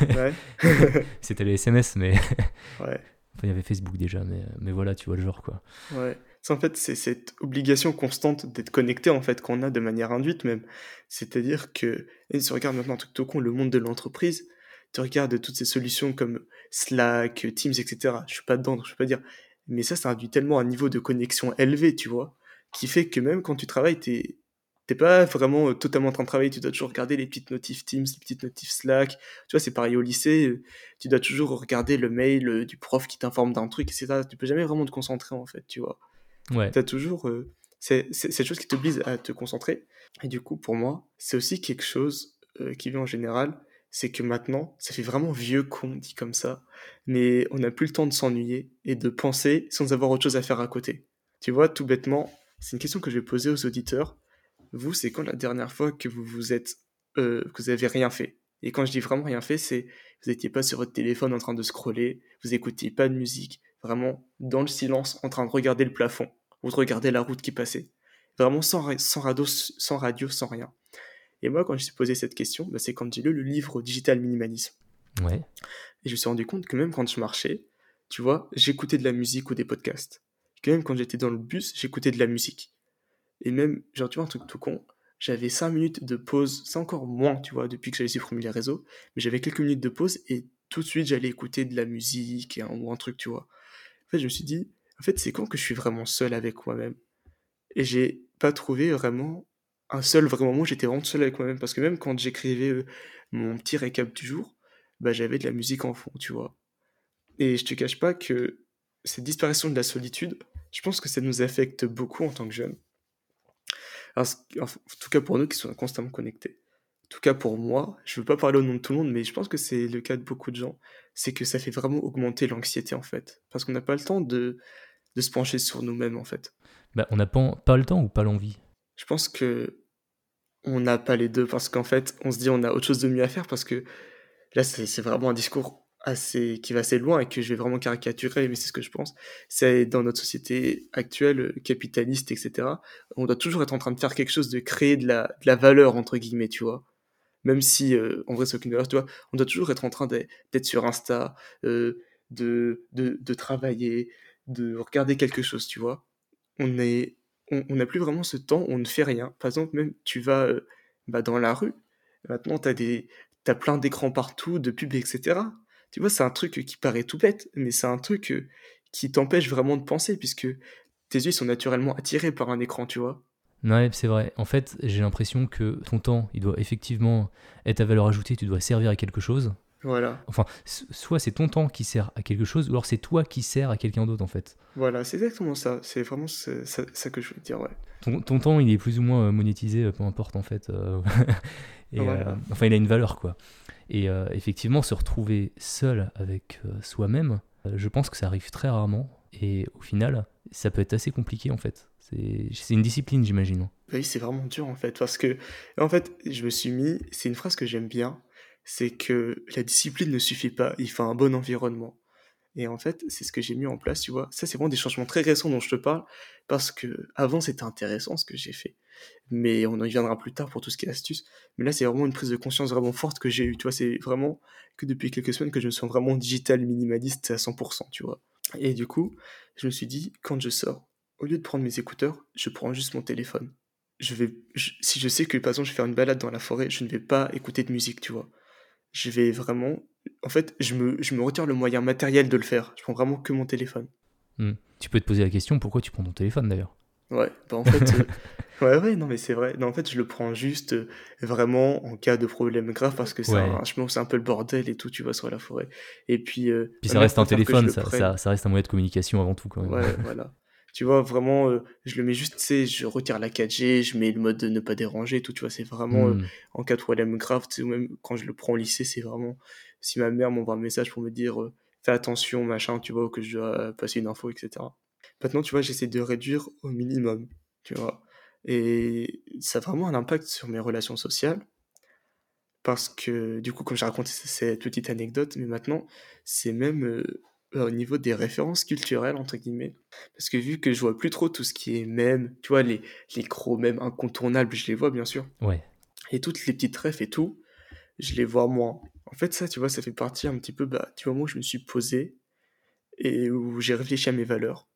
A: Ouais. c'était les SMS, mais. ouais. Enfin, il y avait Facebook déjà, mais, mais voilà, tu vois le genre quoi.
B: Ouais. En fait, c'est cette obligation constante d'être connecté en fait qu'on a de manière induite même. C'est-à-dire que, et si tu regardes maintenant un truc tout con, le monde de l'entreprise, tu regardes toutes ces solutions comme Slack, Teams, etc. Je suis pas dedans, donc je peux pas dire mais ça, ça induit tellement un niveau de connexion élevé, tu vois, qui fait que même quand tu travailles, t'es t'es pas vraiment euh, totalement en train de travailler, tu dois toujours regarder les petites notifs Teams, les petites notifs Slack. Tu vois, c'est pareil au lycée, euh, tu dois toujours regarder le mail euh, du prof qui t'informe d'un truc, etc. Tu peux jamais vraiment te concentrer, en fait, tu vois. Ouais. T'as toujours c'est cette chose qui t'oblige à te concentrer. Et du coup, pour moi, c'est aussi quelque chose qui vient en général c'est que maintenant, ça fait vraiment vieux con dit comme ça, mais on n'a plus le temps de s'ennuyer et de penser sans avoir autre chose à faire à côté. Tu vois, tout bêtement, c'est une question que je vais poser aux auditeurs. Vous, c'est quand la dernière fois que vous vous êtes, euh, vous avez rien fait? Et quand je dis vraiment rien fait, c'est vous n'étiez pas sur votre téléphone en train de scroller, vous écoutiez pas de musique, vraiment dans le silence, en train de regarder le plafond ou de regarder la route qui passait, vraiment sans, sans sans radio, sans rien. Et moi, quand je me suis posé cette question, bah, c'est quand j'ai lu le livre Digital Minimalisme. Ouais. Et je me suis rendu compte que même quand je marchais, tu vois, j'écoutais de la musique ou des podcasts. que même quand j'étais dans le bus, j'écoutais de la musique. Et même, genre, tu vois, un truc tout con, j'avais 5 minutes de pause, c'est encore moins, tu vois, depuis que j'avais supprimé les réseaux, mais j'avais quelques minutes de pause et tout de suite, j'allais écouter de la musique et un, ou un truc, tu vois. En fait, je me suis dit, en fait, c'est quand que je suis vraiment seul avec moi-même? Et j'ai pas trouvé vraiment un seul vrai moment j'étais vraiment seul avec moi-même. Parce que même quand j'écrivais euh, mon petit récap du jour, bah, j'avais de la musique en fond, tu vois. Et je te cache pas que cette disparition de la solitude, je pense que ça nous affecte beaucoup en tant que jeunes. en tout cas pour nous qui sommes constamment connectés. En tout cas pour moi, je veux pas parler au nom de tout le monde, mais je pense que c'est le cas de beaucoup de gens. C'est que ça fait vraiment augmenter l'anxiété en fait. Parce qu'on n'a pas le temps de, de se pencher sur nous-mêmes en fait.
A: Bah, on n'a pas, pas le temps ou pas l'envie
B: je pense que on n'a pas les deux parce qu'en fait, on se dit on a autre chose de mieux à faire parce que là, c'est vraiment un discours assez qui va assez loin et que je vais vraiment caricaturer, mais c'est ce que je pense. C'est dans notre société actuelle, capitaliste, etc. On doit toujours être en train de faire quelque chose, de créer de la, de la valeur entre guillemets, tu vois. Même si euh, en vrai c'est aucune valeur, tu vois. On doit toujours être en train d'être sur Insta, euh, de, de travailler, de regarder quelque chose, tu vois. On est on n'a plus vraiment ce temps, on ne fait rien. Par exemple, même tu vas euh, bah, dans la rue, maintenant tu as, des, as plein d'écrans partout, de pubs, etc. Tu vois, c'est un truc qui paraît tout bête, mais c'est un truc euh, qui t'empêche vraiment de penser, puisque tes yeux sont naturellement attirés par un écran, tu vois.
A: Ouais, c'est vrai. En fait, j'ai l'impression que ton temps, il doit effectivement être à valeur ajoutée, tu dois servir à quelque chose.
B: Voilà.
A: Enfin, soit c'est ton temps qui sert à quelque chose, ou alors c'est toi qui sers à quelqu'un d'autre, en fait.
B: Voilà, c'est exactement ça. C'est vraiment ça, que je veux dire, ouais.
A: Ton, ton, temps, il est plus ou moins euh, monétisé, euh, peu importe, en fait. Euh, et, enfin, il a une valeur, quoi. Et effectivement, se retrouver seul avec soi-même, je pense que ça arrive très rarement. Et au final, ça peut être assez compliqué, en fait. C'est une discipline, j'imagine.
B: Oui, c'est vraiment dur, en fait. Parce que, en fait, je me suis mis... C'est une phrase que j'aime bien c'est que la discipline ne suffit pas, il faut un bon environnement. Et en fait, c'est ce que j'ai mis en place, tu vois. Ça, c'est vraiment des changements très récents dont je te parle, parce que avant c'était intéressant ce que j'ai fait. Mais on y viendra plus tard pour tout ce qui est astuce. Mais là, c'est vraiment une prise de conscience vraiment forte que j'ai eue, tu vois. C'est vraiment que depuis quelques semaines que je me sens vraiment digital minimaliste à 100%, tu vois. Et du coup, je me suis dit, quand je sors, au lieu de prendre mes écouteurs, je prends juste mon téléphone. Je vais, si je sais que par exemple je vais faire une balade dans la forêt, je ne vais pas écouter de musique, tu vois je vais vraiment. En fait, je me, je me retire le moyen matériel de le faire. Je prends vraiment que mon téléphone.
A: Hmm. Tu peux te poser la question pourquoi tu prends ton téléphone d'ailleurs?
B: Ouais, bah en fait. Euh, ouais, ouais, non, mais c'est vrai. Non, en fait, je le prends juste euh, vraiment en cas de problème grave parce que c'est un, c'est un peu le bordel et tout, tu vois, sur la forêt. Et puis. Euh,
A: puis ça reste un téléphone, ça, ça, ça, reste un moyen de communication avant tout quand même.
B: Ouais, voilà. Tu vois, vraiment, euh, je le mets juste, tu sais, je retire la 4G, je mets le mode de ne pas déranger, tout, tu vois, c'est vraiment euh, hmm. en cas de problème grave, tu sais, ou même quand je le prends au lycée, c'est vraiment, si ma mère m'envoie un message pour me dire, euh, fais attention, machin, tu vois, que je dois passer une info, etc. Maintenant, tu vois, j'essaie de réduire au minimum, tu vois. Et ça a vraiment un impact sur mes relations sociales. Parce que, du coup, comme j'ai raconté cette petite anecdote, mais maintenant, c'est même au niveau des références culturelles, entre guillemets. Parce que vu que je vois plus trop tout ce qui est même, tu vois, les, les gros mèmes incontournables, je les vois bien sûr.
A: Ouais.
B: Et toutes les petites refs et tout, je les vois moins. En fait, ça, tu vois, ça fait partie un petit peu bah, du moment où je me suis posé et où j'ai réfléchi à mes valeurs.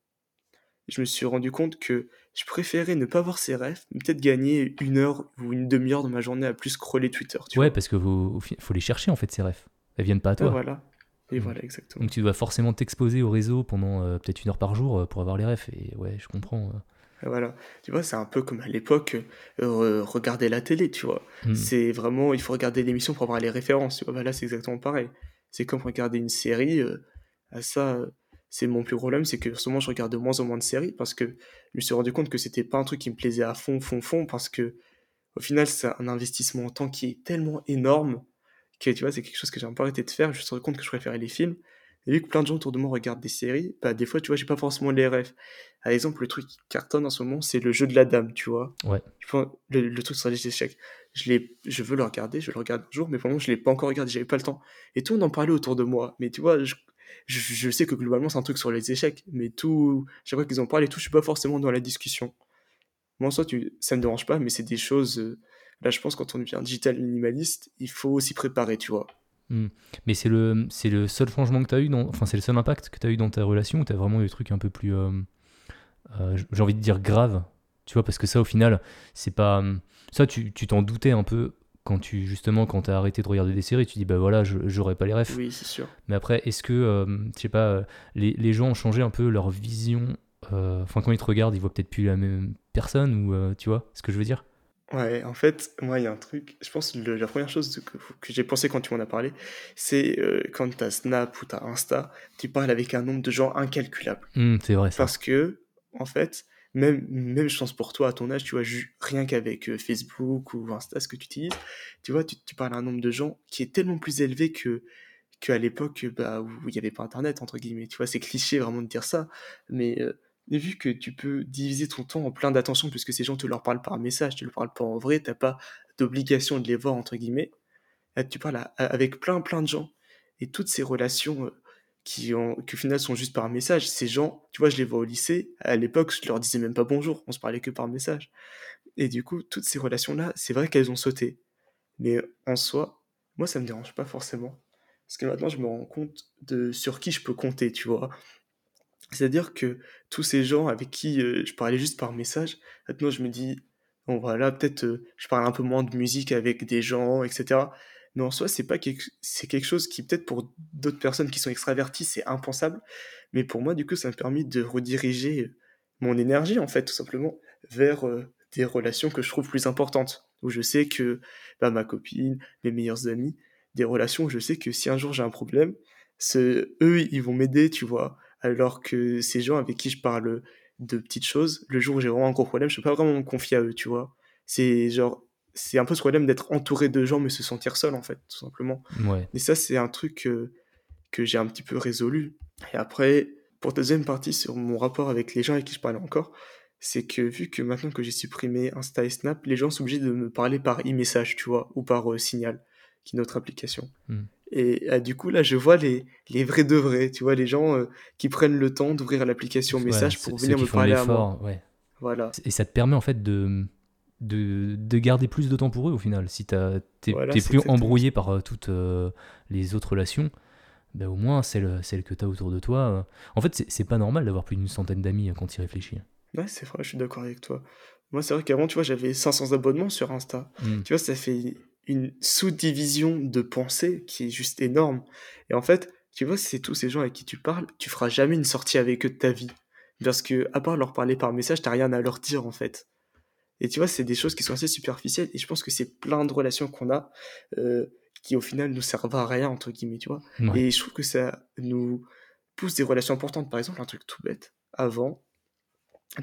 B: Je me suis rendu compte que je préférais ne pas voir ces refs, mais peut-être gagner une heure ou une demi-heure dans ma journée à plus scroller Twitter.
A: ouais, parce que vous, faut les chercher en fait, ces refs. Elles viennent pas à toi.
B: voilà. Et voilà, exactement.
A: Donc tu dois forcément t'exposer au réseau pendant euh, peut-être une heure par jour euh, pour avoir les refs. Et ouais, je comprends.
B: Euh. Voilà, tu vois, c'est un peu comme à l'époque, regarder la télé, tu vois. Mm. C'est vraiment, il faut regarder l'émission pour avoir les références. Tu vois, bah là, c'est exactement pareil. C'est comme regarder une série. à ça, c'est mon plus gros problème, c'est que souvent je regarde de moins en moins de séries parce que je me suis rendu compte que c'était pas un truc qui me plaisait à fond, fond, fond, parce que au final, c'est un investissement en temps qui est tellement énorme que tu vois, c'est quelque chose que j'ai un peu arrêté de faire. Je me suis rendu compte que je préférais les films. Et vu que plein de gens autour de moi regardent des séries, bah, des fois, tu vois, j'ai pas forcément les rêves. Par exemple, le truc qui cartonne en ce moment, c'est le jeu de la dame, tu vois.
A: Ouais.
B: Le, le truc sur les échecs. Je, je veux le regarder, je le regarde un jour, mais pour je l'ai pas encore regardé, j'avais pas le temps. Et tout, on en parlait autour de moi. Mais tu vois, je, je, sais que globalement, c'est un truc sur les échecs, mais tout, chaque fois qu'ils en parlent et tout, je suis pas forcément dans la discussion. Moi, en soi, tu, ça me dérange pas, mais c'est des choses. Euh, Là, je pense quand on devient digital minimaliste, il faut s'y préparer, tu vois.
A: Hmm. Mais c'est le, c'est le seul changement que tu as eu, dans, enfin, c'est le seul impact que tu as eu dans ta relation ou tu as vraiment eu des trucs un peu plus, euh, euh, j'ai envie de dire, graves Tu vois, parce que ça, au final, c'est pas. Ça, tu t'en doutais un peu quand tu, justement, quand tu as arrêté de regarder des séries, tu dis, bah voilà, j'aurais pas les refs.
B: Oui, c'est sûr.
A: Mais après, est-ce que, euh, je sais pas, les, les, gens ont changé un peu leur vision Enfin, quand ils te regardent, ils voient peut-être plus la même personne ou, tu vois ce que je veux dire?
B: Ouais, en fait, moi, il y a un truc, je pense que la première chose que, que j'ai pensé quand tu m'en as parlé, c'est euh, quand tu as Snap ou tu as Insta, tu parles avec un nombre de gens incalculable.
A: Mmh, c'est vrai ça.
B: Parce que, en fait, même, même je pense pour toi à ton âge, tu vois, rien qu'avec euh, Facebook ou Insta, ce que tu utilises, tu vois, tu, tu, parles à un nombre de gens qui est tellement plus élevé que qu'à l'époque bah, où il n'y avait pas Internet, entre guillemets. Tu vois, c'est cliché vraiment de dire ça, mais... Euh, et vu que tu peux diviser ton temps en plein d'attention, puisque ces gens te leur parlent par message, tu ne leur parles pas en vrai, tu n'as pas d'obligation de les voir, entre guillemets, tu parles avec plein, plein de gens. Et toutes ces relations euh, qui, ont, au final, sont juste par message, ces gens, tu vois, je les vois au lycée, à l'époque, je leur disais même pas bonjour, on se parlait que par message. Et du coup, toutes ces relations-là, c'est vrai qu'elles ont sauté. Mais en soi, moi, ça me dérange pas forcément. Parce que maintenant, je me rends compte de sur qui je peux compter, tu vois. C'est-à-dire que tous ces gens avec qui euh, je parlais juste par message, maintenant je me dis, bon voilà, peut-être euh, je parle un peu moins de musique avec des gens, etc. Mais en soi, c'est pas quelque... c'est quelque chose qui peut-être pour d'autres personnes qui sont extraverties, c'est impensable. Mais pour moi, du coup, ça m'a permis de rediriger mon énergie, en fait, tout simplement, vers euh, des relations que je trouve plus importantes. Où je sais que bah, ma copine, mes meilleurs amis, des relations où je sais que si un jour j'ai un problème, eux, ils vont m'aider, tu vois. Alors que ces gens avec qui je parle de petites choses, le jour où j'ai vraiment un gros problème, je peux pas vraiment me confier à eux, tu vois. C'est genre, c'est un peu ce problème d'être entouré de gens mais se sentir seul, en fait, tout simplement.
A: Ouais.
B: Et ça, c'est un truc que j'ai un petit peu résolu. Et après, pour ta deuxième partie sur mon rapport avec les gens avec qui je parlais encore, c'est que vu que maintenant que j'ai supprimé Insta et Snap, les gens sont obligés de me parler par e-message, tu vois, ou par euh, Signal, qui est notre application.
A: Hmm.
B: Et euh, du coup, là, je vois les, les vrais de vrais, tu vois, les gens euh, qui prennent le temps d'ouvrir l'application message pour venir me parler à moi.
A: Ouais.
B: Voilà.
A: Et ça te permet en fait de, de, de garder plus de temps pour eux au final. Si tu t'es plus embrouillé par toutes les autres relations, ben au moins celle, celle que tu as autour de toi. En fait, c'est pas normal d'avoir plus d'une centaine d'amis quand il réfléchit.
B: Ouais, c'est vrai, je suis d'accord avec toi. Moi, c'est vrai qu'avant, tu vois, j'avais 500 abonnements sur Insta. Hmm. Tu vois, ça fait une sous-division de pensée qui est juste énorme. Et en fait, tu vois, c'est tous ces gens avec qui tu parles, tu feras jamais une sortie avec eux de ta vie. Parce que, à part leur parler par message, t'as rien à leur dire, en fait. Et tu vois, c'est des choses qui sont assez superficielles. Et je pense que c'est plein de relations qu'on a euh, qui, au final, nous servent à rien, entre guillemets, tu vois. Et je trouve que ça nous pousse des relations importantes. Par exemple, un truc tout bête. Avant,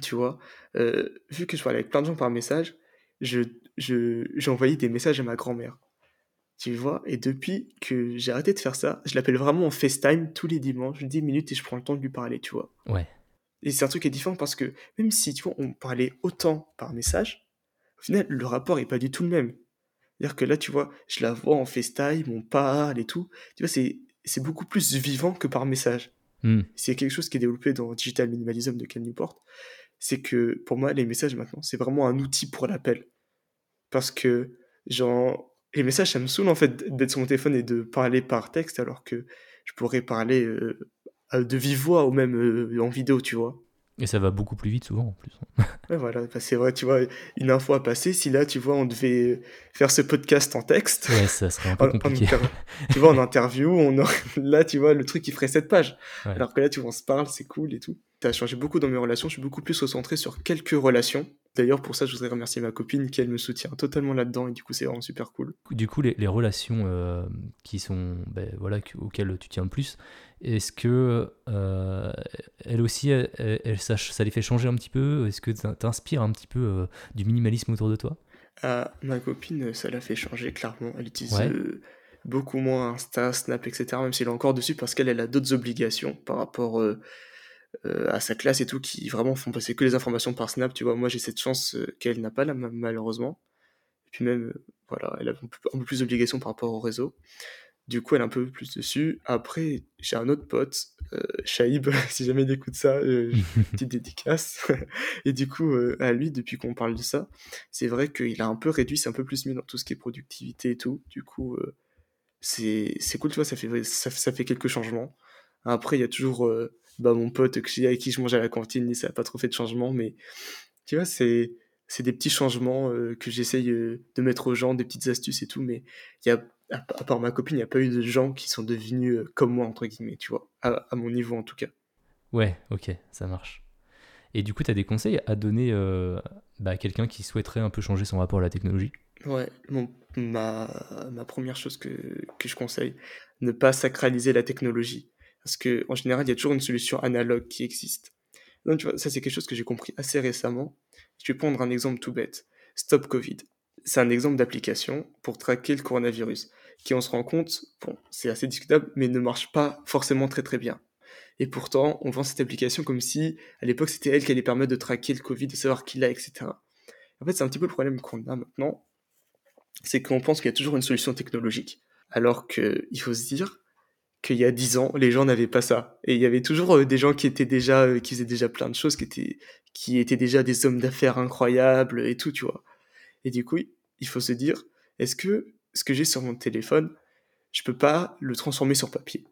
B: tu vois, euh, vu que je parlais avec plein de gens par message, je, je, j'ai envoyé des messages à ma grand-mère. Tu vois, et depuis que j'ai arrêté de faire ça, je l'appelle vraiment en FaceTime tous les dimanches, 10 minutes et je prends le temps de lui parler, tu vois.
A: Ouais.
B: Et c'est un truc qui est différent parce que même si, tu vois, on parlait autant par message, au final, le rapport est pas du tout le même. C'est-à-dire que là, tu vois, je la vois en FaceTime, on parle et tout. Tu vois, c'est, beaucoup plus vivant que par message.
A: Hmm.
B: C'est quelque chose qui est développé dans Digital Minimalism de Ken Newport. C'est que pour moi, les messages maintenant, c'est vraiment un outil pour l'appel. Parce que, genre, les messages, ça me saoule en fait d'être sur mon téléphone et de parler par texte alors que je pourrais parler euh, de vive voix ou même euh, en vidéo, tu vois.
A: Et ça va beaucoup plus vite souvent en plus.
B: ouais, voilà, bah, c'est vrai, tu vois, une info à passer. Si là, tu vois, on devait faire ce podcast en texte.
A: Ouais, ça serait un peu compliqué.
B: tu vois, en interview, on aurait... là, tu vois, le truc, il ferait cette pages. Alors que là, tu vois, on se parle, c'est cool et tout. Ça a changé beaucoup dans mes relations. Je suis beaucoup plus recentré sur quelques relations D'ailleurs, pour ça, je voudrais remercier ma copine qui, elle, me soutient totalement là-dedans et du coup, c'est vraiment super cool.
A: Du coup, les, relations euh, qui sont, ben, voilà, auxquelles tu tiens le plus, est-ce que euh, elle aussi, elle, ça, ça, les fait changer un petit peu? Est-ce que t'inspires un petit peu euh, du minimalisme autour de toi?
B: Ah, Ma copine, ça l'a fait changer clairement. Elle utilise beaucoup moins Insta, Snap, etc. Même si elle est encore dessus parce qu'elle a d'autres obligations par rapport à sa classe et tout qui vraiment font passer que les informations par Snap. Tu vois, moi j'ai cette chance euh, qu'elle n'a pas là, malheureusement. Et puis même, euh, voilà, elle a un peu, plus d'obligations par rapport au réseau. Du coup, elle est un peu plus dessus. Après, j'ai un autre pote, Shaib, si jamais il écoute ça, petite dédicace. et du coup, à lui, depuis qu'on parle de ça, c'est vrai qu'il a un peu réduit, c'est un peu plus mis dans tout ce qui est productivité et tout. Du coup, c'est cool, tu vois, ça fait, ça, ça, fait quelques changements. Après, il y a toujours bah, mon pote avec qui je mange à la cantine, ça n'a pas trop fait de changement, mais tu vois, c'est, c'est des petits changements euh, que j'essaye euh, de mettre aux gens, des petites astuces et tout, mais y a, à, part ma copine, il n'y a pas eu de gens qui sont devenus euh, comme moi, entre guillemets, tu vois, à, mon niveau en tout cas.
A: Ouais, ok, ça marche. Et du coup, tu as des conseils à donner bah, à quelqu'un qui souhaiterait un peu changer son rapport à la technologie?
B: Ouais, ma, ma première chose que, que je conseille, ne pas sacraliser la technologie. Parce qu'en général, il y a toujours une solution analogue qui existe. Donc, tu vois, ça, c'est quelque chose que j'ai compris assez récemment. Je vais prendre un exemple tout bête. Stop Covid. C'est un exemple d'application pour traquer le coronavirus, qui, on se rend compte, bon, c'est assez discutable, mais ne marche pas forcément très très bien. Et pourtant, on vend cette application comme si, à l'époque, c'était elle qui allait permettre de traquer le Covid, de savoir qui l'a, etc. En fait, c'est un petit peu le problème qu'on a maintenant, c'est qu'on pense qu'il y a toujours une solution technologique, alors qu'il faut se dire, qu'il y a dix ans, les gens n'avaient pas ça. Et il y avait toujours euh, des gens qui étaient déjà, euh, qui faisaient déjà plein de choses, qui étaient, qui étaient déjà des hommes d'affaires incroyables et tout, tu vois. Et du coup, il faut se dire, est-ce que ce que j'ai sur mon téléphone, je peux pas le transformer sur papier?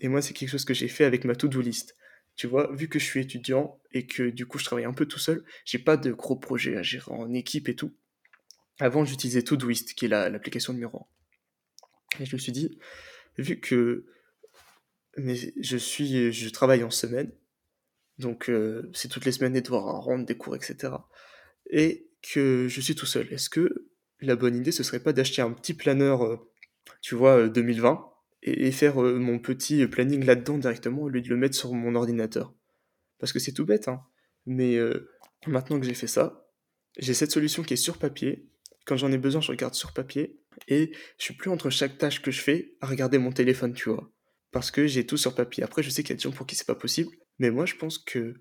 B: Et moi, c'est quelque chose que j'ai fait avec ma to-do list. tu vois, vu que je suis étudiant et que du coup je travaille un peu tout seul, j'ai pas de gros projets à gérer en équipe et tout. Avant, j'utilisais Todoist, qui est l'application numéro 1. Et je me suis dit, vu que mais je suis, je travaille en semaine, donc euh, c'est toutes les semaines et devoir rendre des cours, etc. Et que je suis tout seul. Est-ce que la bonne idée, ce serait pas d'acheter un petit planeur, euh, tu vois, 2020, euh, et, faire mon petit planning là-dedans directement au lieu de le mettre sur mon ordinateur? Parce que c'est tout bête, hein. Mais maintenant que j'ai fait ça, j'ai cette solution qui est sur papier. Quand j'en ai besoin, je regarde sur papier. Et je suis plus entre chaque tâche que je fais à regarder mon téléphone, tu vois parce que j'ai tout sur papier. Après, je sais qu'il y a des gens pour qui c'est pas possible, mais moi, je pense que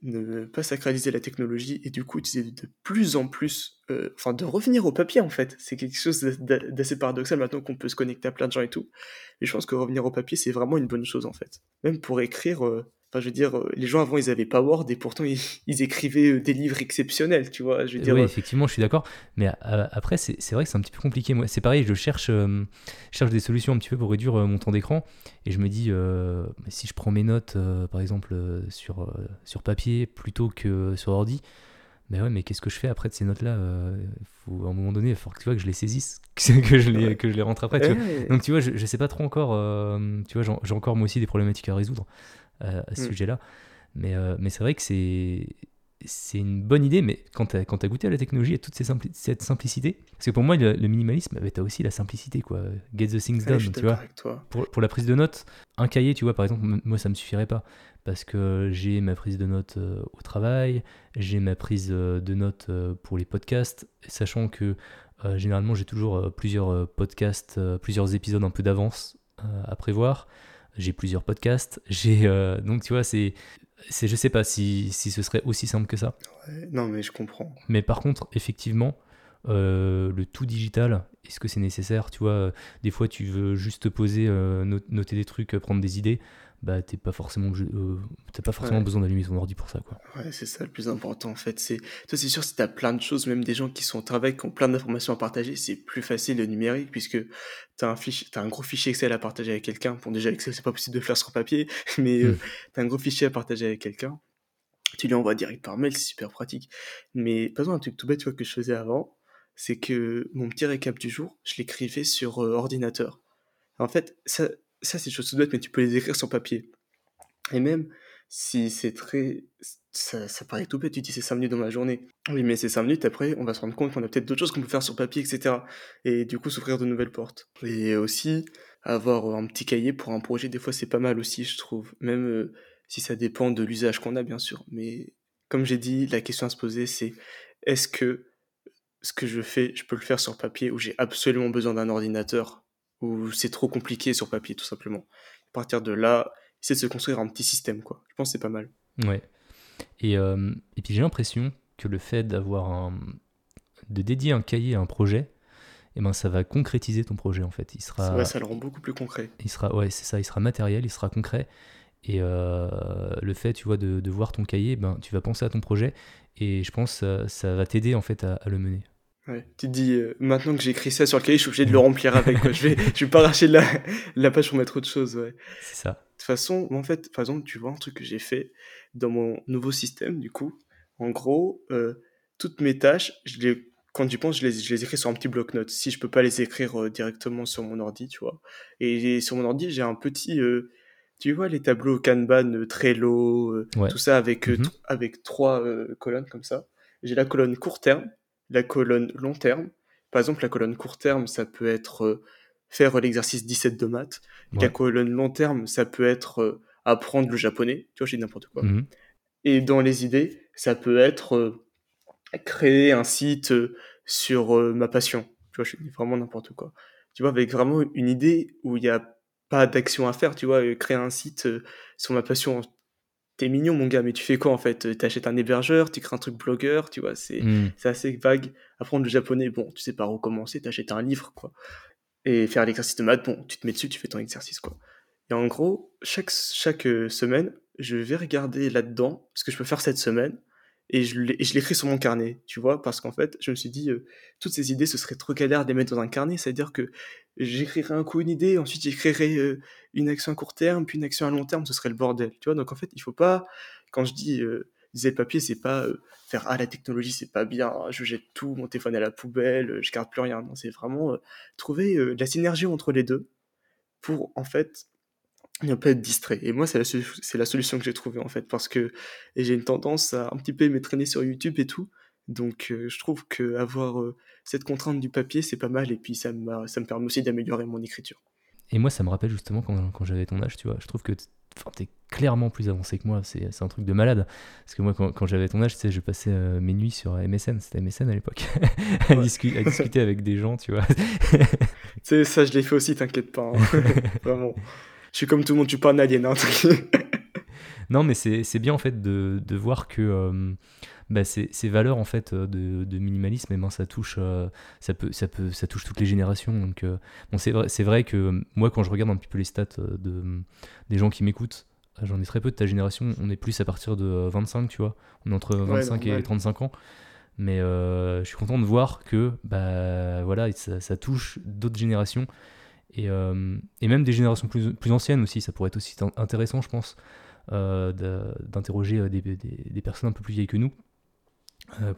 B: ne pas sacraliser la technologie et du coup utiliser de plus en plus, euh, enfin de revenir au papier en fait, c'est quelque chose d'assez paradoxal maintenant qu'on peut se connecter à plein de gens et tout. Mais je pense que revenir au papier c'est vraiment une bonne chose en fait. Même pour écrire, euh, Enfin, je veux dire, euh, les gens avant, ils avaient pas Word et pourtant ils, écrivaient euh, des livres exceptionnels, tu vois. Je veux dire,
A: oui,
B: euh,
A: effectivement, je suis d'accord. Mais après, c'est vrai que c'est un petit peu compliqué. Moi, c'est pareil, je cherche, je cherche des solutions un petit peu pour réduire mon temps d'écran. Et je me dis, si je prends mes notes, par exemple, sur, sur papier plutôt que sur ordi, mais ouais, mais qu'est-ce que je fais après de ces notes-là faut, À un moment donné, il faut que, tu vois, que je les saisisse, que je les, que je les rentre après. Tu vois. Donc, tu vois, je, je sais pas trop encore. tu vois, j'ai encore moi aussi des problématiques à résoudre. Euh, à ce mm. sujet-là. Mais, euh, mais c'est vrai que c'est c'est une bonne idée, mais quand tu as, as, goûté à la technologie et toute ces cette simplicité, parce que pour moi, le, minimalisme, tu as aussi la simplicité, quoi. Get the things done, tu vois. Pour, pour, la prise de notes, un cahier, tu vois, par exemple, moi, ça me suffirait pas. Parce que j'ai ma prise de notes euh, au travail, j'ai ma prise de notes pour les podcasts, sachant que généralement, j'ai toujours plusieurs podcasts, plusieurs épisodes un peu d'avance à prévoir j'ai plusieurs podcasts, j'ai euh, donc tu vois c'est c'est je sais pas si, si, ce serait aussi simple que ça.
B: non mais je comprends.
A: Mais par contre effectivement euh, le tout digital, est-ce que c'est nécessaire Tu vois, euh, des fois tu veux juste poser, noter des trucs, prendre des idées bah t'es pas forcément euh, t'as pas forcément besoin d'allumer ton ordi pour ça quoi.
B: Ouais c'est ça le plus important en fait. C'est toi c'est sûr si t'as plein de choses même des gens qui sont au travail qui ont plein d'informations à partager c'est plus facile le numérique puisque t'as un fichier t'as un gros fichier Excel à partager avec quelqu'un. Bon déjà Excel c'est pas possible de le faire sur papier mais euh, hmm. t'as un gros fichier à partager avec quelqu'un. Tu lui envoies direct par mail c'est super pratique. Mais pas besoin un truc tout bête tu vois, que je faisais avant c'est que mon petit récap du jour je l'écrivais sur euh, ordinateur. En fait ça ça, c'est des choses bêtes, mais tu peux les écrire sur papier. Et même si c'est très. Ça, paraît tout bête, tu dis c'est 5 minutes dans ma journée. Oui, mais c'est 5 minutes, après, on va se rendre compte qu'on a peut-être d'autres choses qu'on peut faire sur papier, etc. Et du coup, s'ouvrir de nouvelles portes. Et aussi, avoir un petit cahier pour un projet, des fois, c'est pas mal aussi, je trouve. Même euh, si ça dépend de l'usage qu'on a, bien sûr. Mais comme j'ai dit, la question à se poser, c'est est-ce que ce que je fais, je peux le faire sur papier ou j'ai absolument besoin d'un ordinateur ou c'est trop compliqué sur papier, tout simplement. À partir de là, essayer de se construire un petit système, quoi. Je pense que c'est pas mal.
A: Ouais. Et, euh, et puis j'ai l'impression que le fait d'avoir un. de dédier un cahier à un projet, eh ben, ça va concrétiser ton projet en fait. Il sera,
B: ça le rend beaucoup plus concret.
A: Il sera, ouais, c'est ça, il sera matériel, il sera concret. Et euh, le fait, tu vois, de, de, voir ton cahier, ben, tu vas penser à ton projet et je pense que ça, ça va t'aider en fait à, à, le mener.
B: Tu te dis, euh, maintenant que j'ai écrit ça sur le cahier, je suis obligé de le remplir avec. Quoi. Je vais, je vais pas arracher la, la page pour mettre autre chose. Ouais.
A: C'est ça. De
B: toute façon, en fait, par exemple, tu vois un truc que j'ai fait dans mon nouveau système, du coup. En gros, euh, toutes mes tâches, je les, quand tu penses, je les, je les écris sur un petit bloc-notes. Si je peux pas les écrire euh, directement sur mon ordi, tu vois. Et sur mon ordi, j'ai un petit, tu vois, les tableaux Kanban, Trello, tout ça avec, mm-hmm. avec trois colonnes comme ça. J'ai la colonne court terme la colonne long terme. Par exemple, la colonne court terme, ça peut être euh, faire l'exercice 17 de maths. La colonne long terme, ça peut être euh, apprendre le japonais. Tu vois, j'ai n'importe quoi. Mhm. Et dans les idées, ça peut être euh, créer un site sur ma passion. Tu vois, je dis vraiment n'importe quoi. Tu vois, avec vraiment une idée où il n'y a pas d'action à faire, tu vois, créer un site sur ma passion t'es mignon mon gars, mais tu fais quoi en fait? T'achètes un hébergeur, tu crées un truc blogueur, tu vois, c'est hmm. assez vague. Apprendre le japonais, bon, tu sais pas recommencer, t'achètes un livre, quoi. Et faire l'exercice de maths, bon, tu te mets dessus, tu fais ton exercice, quoi. Et en gros, chaque, chaque euh, semaine, je vais regarder là-dedans ce que je peux faire cette semaine et je l'écris sur mon carnet, tu vois, parce qu'en fait, je me suis dit, toutes ces idées, ce serait trop galère de les mettre dans un carnet, c'est-à-dire que j'écrirais un coup une idée, ensuite j'écrirais une action à court terme, puis une action à long terme, ce serait le bordel, tu vois, donc en fait, il faut pas, quand je dis disais le papier, c'est pas faire ah la technologie c'est pas bien, je jette tout, mon téléphone à la poubelle, je garde plus rien. Non, c'est vraiment trouver de la synergie entre les deux pour en fait ne pas être distrait. Et moi, c'est la, la, solution que j'ai trouvée en fait, parce que j'ai une tendance à un petit peu m'étraîner sur YouTube et tout. Donc, je trouve que avoir cette contrainte du papier, c'est pas mal, et puis ça, ça me permet aussi d'améliorer mon écriture.
A: Et moi, ça me rappelle justement quand, quand j'avais ton âge, tu vois. Je trouve que t'es clairement plus avancé que moi, c'est un truc de malade. Parce que moi, quand, quand j'avais ton âge, tu sais, je passais mes nuits sur MSN, c'était MSN à l'époque, à, discuter, à, discuter avec des gens, tu vois.
B: tu sais, ça, je l'ai fait aussi, t'inquiète pas. Hein. Vraiment. Je suis comme tout le monde, tu parles alien. Hein,
A: non, mais c'est bien en fait de, de voir que euh, bah, ces, ces, valeurs en fait euh, de, de minimalisme, eh ben, ça touche, euh, ça peut, ça peut, ça touche toutes les générations. Donc, bon, c'est vrai, c'est vrai que moi, quand je regarde un petit peu les stats de des gens qui m'écoutent, j'en ai très peu de ta génération. On est plus à partir de 25, tu vois. On est entre 25 et 35 ans. Mais je suis content de voir que bah voilà, ça, ça touche d'autres générations et, euh, et, même des générations plus, plus, anciennes aussi, ça pourrait être aussi intéressant, je pense, euh, d'interroger euh, des, des, personnes un peu plus vieilles que nous,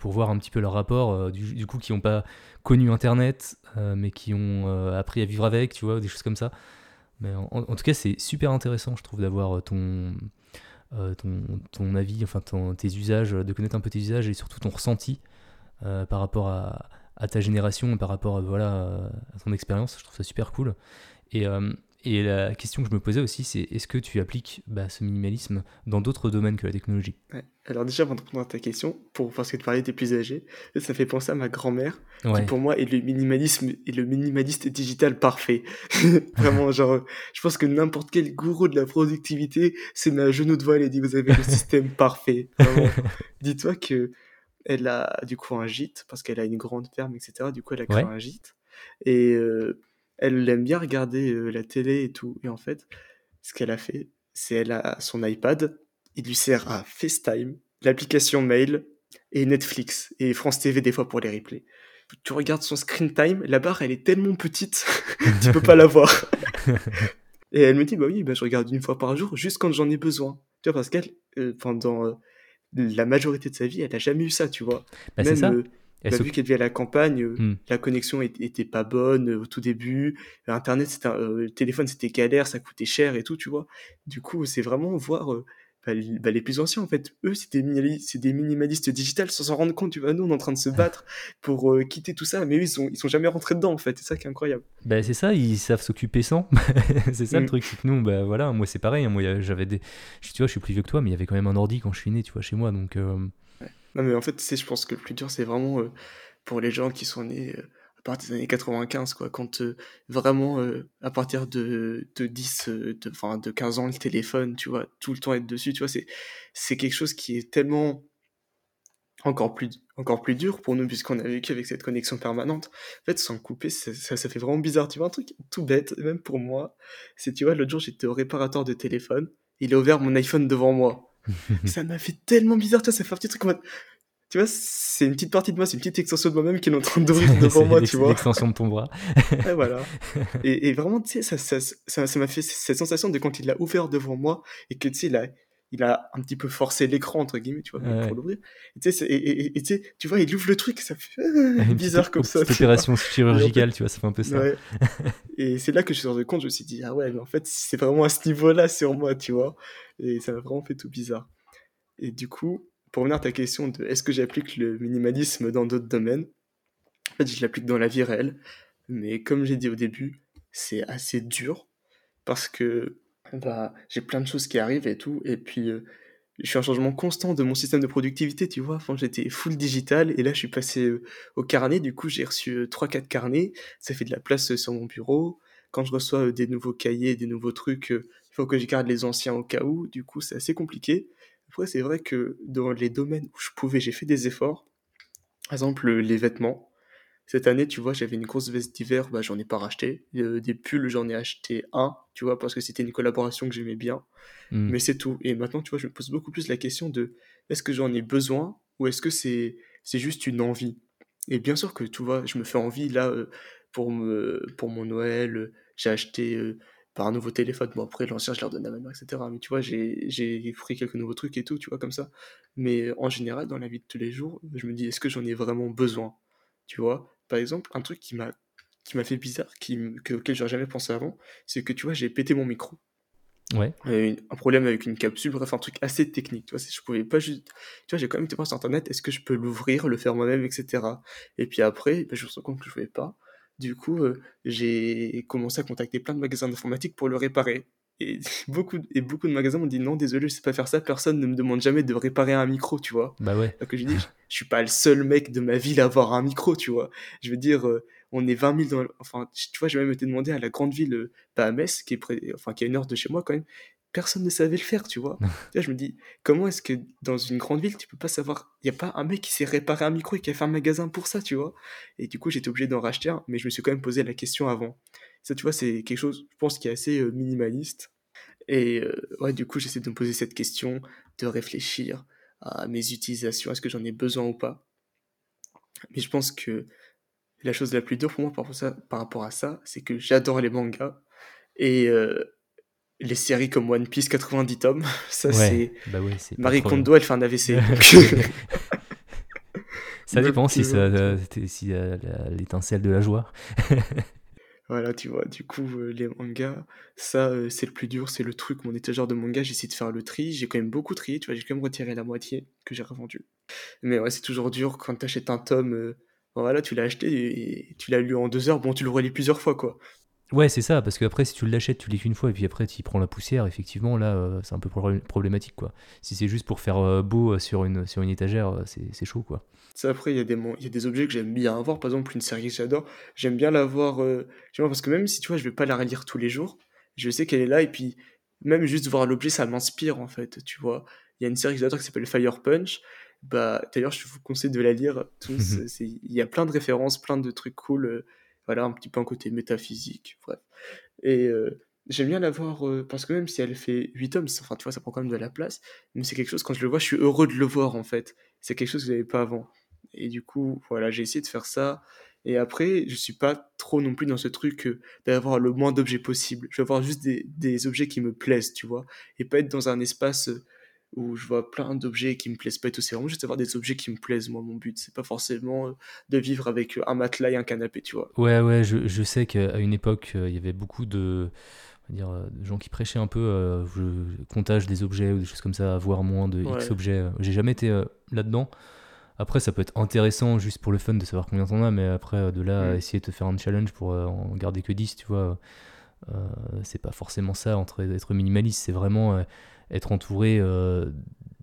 A: pour voir un petit peu leur rapport, du, du, coup, qui n'ont pas connu Internet, mais qui ont appris à vivre avec, tu vois, des choses comme ça. Mais en, tout cas, c'est super intéressant, je trouve, d'avoir ton, ton, ton, avis, enfin tes usages, de connaître un peu tes usages et surtout ton ressenti par rapport à, à ta génération par rapport à, voilà, à ton expérience. Je trouve ça super cool. Et, euh, et la question que je me posais aussi, c'est est-ce que tu appliques bah, ce minimalisme dans d'autres domaines que la technologie?
B: Alors déjà, avant de répondre à ta question, pour, parce que tu parlais des plus âgés, ça fait penser à ma grand-mère, qui pour moi est le minimalisme et le minimaliste digital parfait. Vraiment, genre, je pense que n'importe quel gourou de la productivité c'est ma genou de voile et dit vous avez le système parfait. Dis-toi que elle a du coup un gîte parce qu'elle a une grande ferme, etc. Du coup, elle a créé un gîte et euh, elle aime bien regarder euh, la télé et tout. Et en fait, ce qu'elle a fait, c'est elle a son iPad, il lui sert à FaceTime, l'application mail et Netflix et France TV des fois pour les replays. Tu regardes son screen time, la barre elle est tellement petite, tu peux pas la voir. et elle me dit bah oui, bah je regarde une fois par jour, juste quand j'en ai besoin. Tu vois parce qu'elle euh, pendant la majorité de sa vie, elle n'a jamais eu ça, tu vois.
A: Bah, Même, ça. Euh,
B: bah, vu qu'elle vit à la campagne, euh, hmm. la connexion était pas bonne euh, au tout début. Internet, c'était le téléphone, c'était galère, ça coûtait cher et tout, tu vois. Du coup, c'est vraiment voir bah, bah, les plus anciens, en fait, eux, c'est des, des, minimalistes digitales sans s'en rendre compte. Tu vois, nous, on est en train de se battre pour euh, quitter tout ça, mais eux, ils sont, ils sont jamais rentrés dedans, en fait. C'est ça qui est incroyable.
A: Bah, c'est ça, ils savent s'occuper sans. c'est ça le mm. truc, c'est que nous, bah, voilà, moi, c'est pareil. Hein, moi, j'avais des. Tu vois, je suis plus vieux que toi, mais il y avait quand même un ordi quand je suis né, tu vois, chez moi, donc. Euh,
B: non, mais en fait, je pense que le plus dur, c'est vraiment euh, pour les gens qui sont nés à partir des années 95, quoi, quand euh, vraiment, euh, à partir de, de 10, euh, de, enfin, de 15 ans, le téléphone, tu vois, tout le temps être dessus, tu vois, c'est, c'est quelque chose qui est tellement encore plus, encore plus dur pour nous, puisqu'on a vécu avec cette connexion permanente. En fait, sans couper, ça, ça, fait vraiment bizarre. Tu vois, un truc tout bête, même pour moi, c'est, tu vois, l'autre jour, j'étais au réparateur de téléphone, il a ouvert mon iPhone devant moi. ça m'a fait tellement bizarre, tu vois, ça fait un petit truc en mode, tu vois, c'est une petite partie de moi, c'est une petite extension de moi-même qui est en train d'ouvrir devant moi, tu vois. C'est
A: l'extension de ton bras.
B: et voilà. Et, et vraiment, tu sais, ça, ça, ça, ça m'a fait cette sensation de quand il l'a ouvert devant moi et que, tu sais, il a, il a un petit peu forcé l'écran, entre guillemets, tu vois, pour l'ouvrir. Et tu sais, et, et, tu vois, il ouvre le truc, ça fait bizarre comme ça.
A: Cette opération chirurgicale, tu vois, ça fait un peu ça.
B: Ouais. et c'est là que je suis rendu compte, je me suis dit, ah ouais, mais en fait, c'est vraiment à ce niveau-là sur moi, tu vois. Et ça m'a vraiment fait tout bizarre. Et du coup, pour revenir à ta question de est-ce que j'applique le minimalisme dans d'autres domaines, en fait, je l'applique dans la vie réelle. Mais comme j'ai dit au début, c'est assez dur parce que bah, j'ai plein de choses qui arrivent et tout. Et puis, euh, je suis un changement constant de mon système de productivité, tu vois. Enfin, j'étais full digital et là, je suis passé euh, au carnet. Du coup, j'ai reçu 3-4 euh, carnets. Ça fait de la place sur mon bureau. Quand je reçois des nouveaux cahiers, des nouveaux trucs, il faut que je garde les anciens au cas où. Du coup, c'est assez compliqué. Après, c'est vrai que dans les domaines où je pouvais, j'ai fait des efforts. Par exemple, les vêtements. Cette année, tu vois, j'avais une grosse veste d'hiver, bah, j'en ai pas racheté. Euh, des pulls, j'en ai acheté un, tu vois, parce que c'était une collaboration que j'aimais bien. Hmm. Mais c'est tout. Et maintenant, tu vois, je me pose beaucoup plus la question de est-ce que j'en ai besoin ou est-ce que c'est c'est juste une envie? Et bien sûr que, tu vois, je me fais envie, là, euh, pour, me, pour mon Noël, euh, j'ai acheté par un nouveau téléphone. Bon, après, l'ancien, je l'ai redonné à ma mère, etc. Mais tu vois, j'ai j'ai pris quelques nouveaux trucs et tout, tu vois, comme ça. Mais en général, dans la vie de tous les jours, je me dis, est-ce que j'en ai vraiment besoin Tu vois? Par exemple, un truc qui m'a qui m'a fait bizarre, qui, que, auquel j'aurais jamais pensé avant, c'est que, tu vois, j'ai pété mon micro.
A: Ouais.
B: Euh, une- un problème avec une capsule, bref, un truc assez technique. Tu vois, je pouvais pas juste. Tu vois, j'ai quand même été voir sur internet, est-ce que je peux l'ouvrir, le faire moi-même, etc. Et puis après, ben, je me rendu compte que je pouvais pas. Du coup, euh, j'ai commencé à contacter plein de magasins d'informatique pour le réparer. Et beaucoup, et beaucoup de magasins m'ont dit non, désolé, je sais pas faire ça, personne ne me demande jamais de réparer un micro, tu vois.
A: Bah ouais.
B: Donc j'ai dit, je je suis pas le seul mec de ma ville à avoir un micro, tu vois. Je veux dire, euh, on est 20 000 dans... le- Enfin, tu vois, j'ai même été demandé à la grande ville, pas à Metz, qui est, près... enfin, qui est à une heure de chez moi quand même. Personne ne savait le faire, tu vois. Vois, je me dis, comment est-ce que dans une grande ville, tu peux pas savoir... Il y a pas un mec qui sait réparer un micro et qui a fait un magasin pour ça, tu vois. Et du coup, j'étais obligé d'en racheter un, mais je me suis quand même posé la question avant. Ça, tu vois, c'est quelque chose, je pense, qui est assez euh, minimaliste. Et euh, ouais, du coup, j'essaie de me poser cette question, de réfléchir à mes utilisations, est-ce que j'en ai besoin ou pas. Mais je pense que la chose la plus dure pour moi par rapport à ça, par rapport à ça c'est que j'adore les mangas. Et euh, les séries comme One Piece 90 tomes, ça
A: Ouais.
B: c'est...
A: Bah ouais,
B: Marie Kondo, elle fait un AVC.
A: Ça dépend si
B: euh,
A: ça, euh, si euh, la- l'étincelle de la joie.
B: Voilà, tu vois, du coup, euh, les mangas, ça, euh, c'est le plus dur, c'est le truc, mon étagère de mangas, j'essaie de faire le tri, j'ai quand même beaucoup trié, tu vois, j'ai quand même retiré la moitié que j'ai revendu. Mais ouais, c'est toujours dur quand t'achètes un tome, euh, voilà, tu l'as acheté et tu l'as lu en deux heures, bon, tu le relis plusieurs fois, quoi.
A: Ouais, c'est ça, parce qu'après, si tu l'achètes, tu lis qu'une fois, et puis après, tu y prends la poussière, effectivement, là, euh, c'est un peu pro- problématique, quoi. Si c'est juste pour faire euh, beau euh, sur une, sur une étagère, c'est c'est chaud, quoi.
B: Ça, après, il y a des, y a des objets que j'aime bien avoir, par exemple, une série que j'adore, j'aime bien l'avoir, euh, parce que même si, tu vois, je vais pas la relire tous les jours, je sais qu'elle est là, et puis, même juste voir l'objet, ça m'inspire, en fait, tu vois. Il y a une série que j'adore qui s'appelle Fire Punch, bah, d'ailleurs, je vous conseille de la lire tous, il y a plein de références, plein de trucs cool, voilà, un petit peu un côté métaphysique, bref. Et euh, j'aime bien la voir, euh, parce que même si elle fait 8 tomes, enfin, tu vois, ça prend quand même de la place, mais c'est quelque chose, quand je le vois, je suis heureux de le voir, en fait. C'est quelque chose que j'avais pas avant. Et du coup, voilà, j'ai essayé de faire ça. Et après, je suis pas trop non plus dans ce truc euh, d'avoir le moins d'objets possible. Je veux avoir juste des, des objets qui me plaisent, tu vois. Et pas être dans un espace euh, où je vois plein d'objets qui me plaisent pas et tout. C'est vraiment juste avoir des objets qui me plaisent, moi, mon but. C'est pas forcément euh, de vivre avec euh, un matelas et un canapé, tu vois.
A: Ouais, ouais, je, je sais qu'à une époque, euh, il y avait beaucoup de, on va dire, de gens qui prêchaient un peu euh, le comptage des objets ou des choses comme ça, avoir moins de X objets. J'ai jamais été euh, là-dedans. Après, ça peut être intéressant juste pour le fun de savoir combien t'en as, mais après, de là à
B: Mm.
A: essayer de te faire un challenge pour euh, en garder que 10, tu vois, c'est pas forcément ça, entre être minimaliste, c'est vraiment être entouré euh,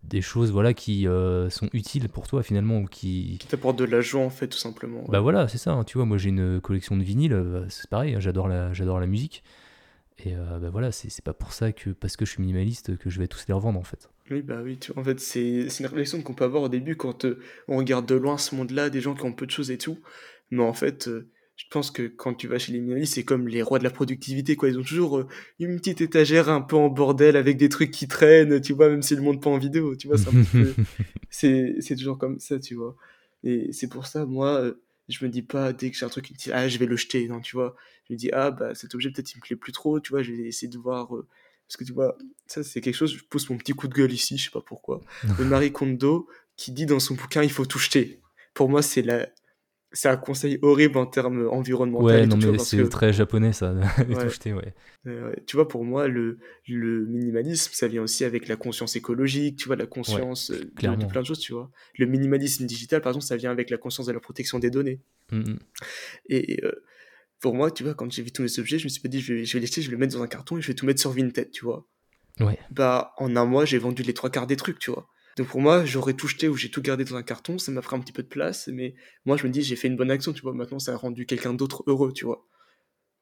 A: des choses voilà, qui euh, sont utiles pour toi finalement, ou qui,
B: Qui t'apporte de la joie, en fait, tout simplement. ouais.
A: bah voilà, c'est ça. hein, tu vois, moi j'ai une collection de vinyles, euh, c'est pareil, hein, j'adore la, j'adore la musique. Et euh, bah voilà, c'est c'est pas pour ça que, parce que je suis minimaliste, que je vais tous les revendre en fait.
B: Oui, bah oui, tu vois, en fait, c'est c'est une réflexion qu'on peut avoir au début quand euh, on regarde de loin ce monde-là, des gens qui ont peu de choses et tout. Mais en fait, euh, je pense que quand tu vas chez les minimalistes, c'est comme les rois de la productivité, quoi. Ils ont toujours euh, une petite étagère un peu en bordel avec des trucs qui traînent, tu vois, même s'ils le montrent pas en vidéo, tu vois, c'est toujours comme ça, tu vois. Et c'est pour ça, moi, euh, je me dis pas, dès que j'ai un truc utile, ah, je vais le jeter, non, tu vois. Je me dis, ah, bah, cet objet, peut-être, il me plaît plus trop, tu vois, je vais essayer de voir. euh, parce que, tu vois, ça, c'est quelque chose, je pousse mon petit coup de gueule ici, je sais pas pourquoi. De Marie Kondo, qui dit dans son bouquin, il faut tout jeter. Pour moi, c'est la... c'est un conseil horrible en termes environnementaux.
A: Ouais, non
B: tout,
A: mais c'est
B: que,
A: très japonais ça, de
B: Ouais.
A: tout jeter, ouais.
B: euh, tu vois, pour moi, le, le minimalisme, ça vient aussi avec la conscience écologique, tu vois, la conscience euh, de- plein de choses, tu vois. Le minimalisme digital, par exemple, ça vient avec la conscience de la protection des données.
A: Mm, mm.
B: Et euh, pour moi, tu vois, quand j'ai vu tous mes objets, je me suis pas dit, je vais, je vais les jeter, je vais les mettre dans un carton et je vais tout mettre sur Vinted, tu vois.
A: Ouais.
B: Bah, en un mois, j'ai vendu les trois quarts des trucs, tu vois. Donc pour moi, j'aurais tout jeté ou j'ai tout gardé dans un carton, ça m'a pris un petit peu de place, mais moi, je me dis, j'ai fait une bonne action, tu vois. Maintenant, ça a rendu quelqu'un d'autre heureux, tu vois.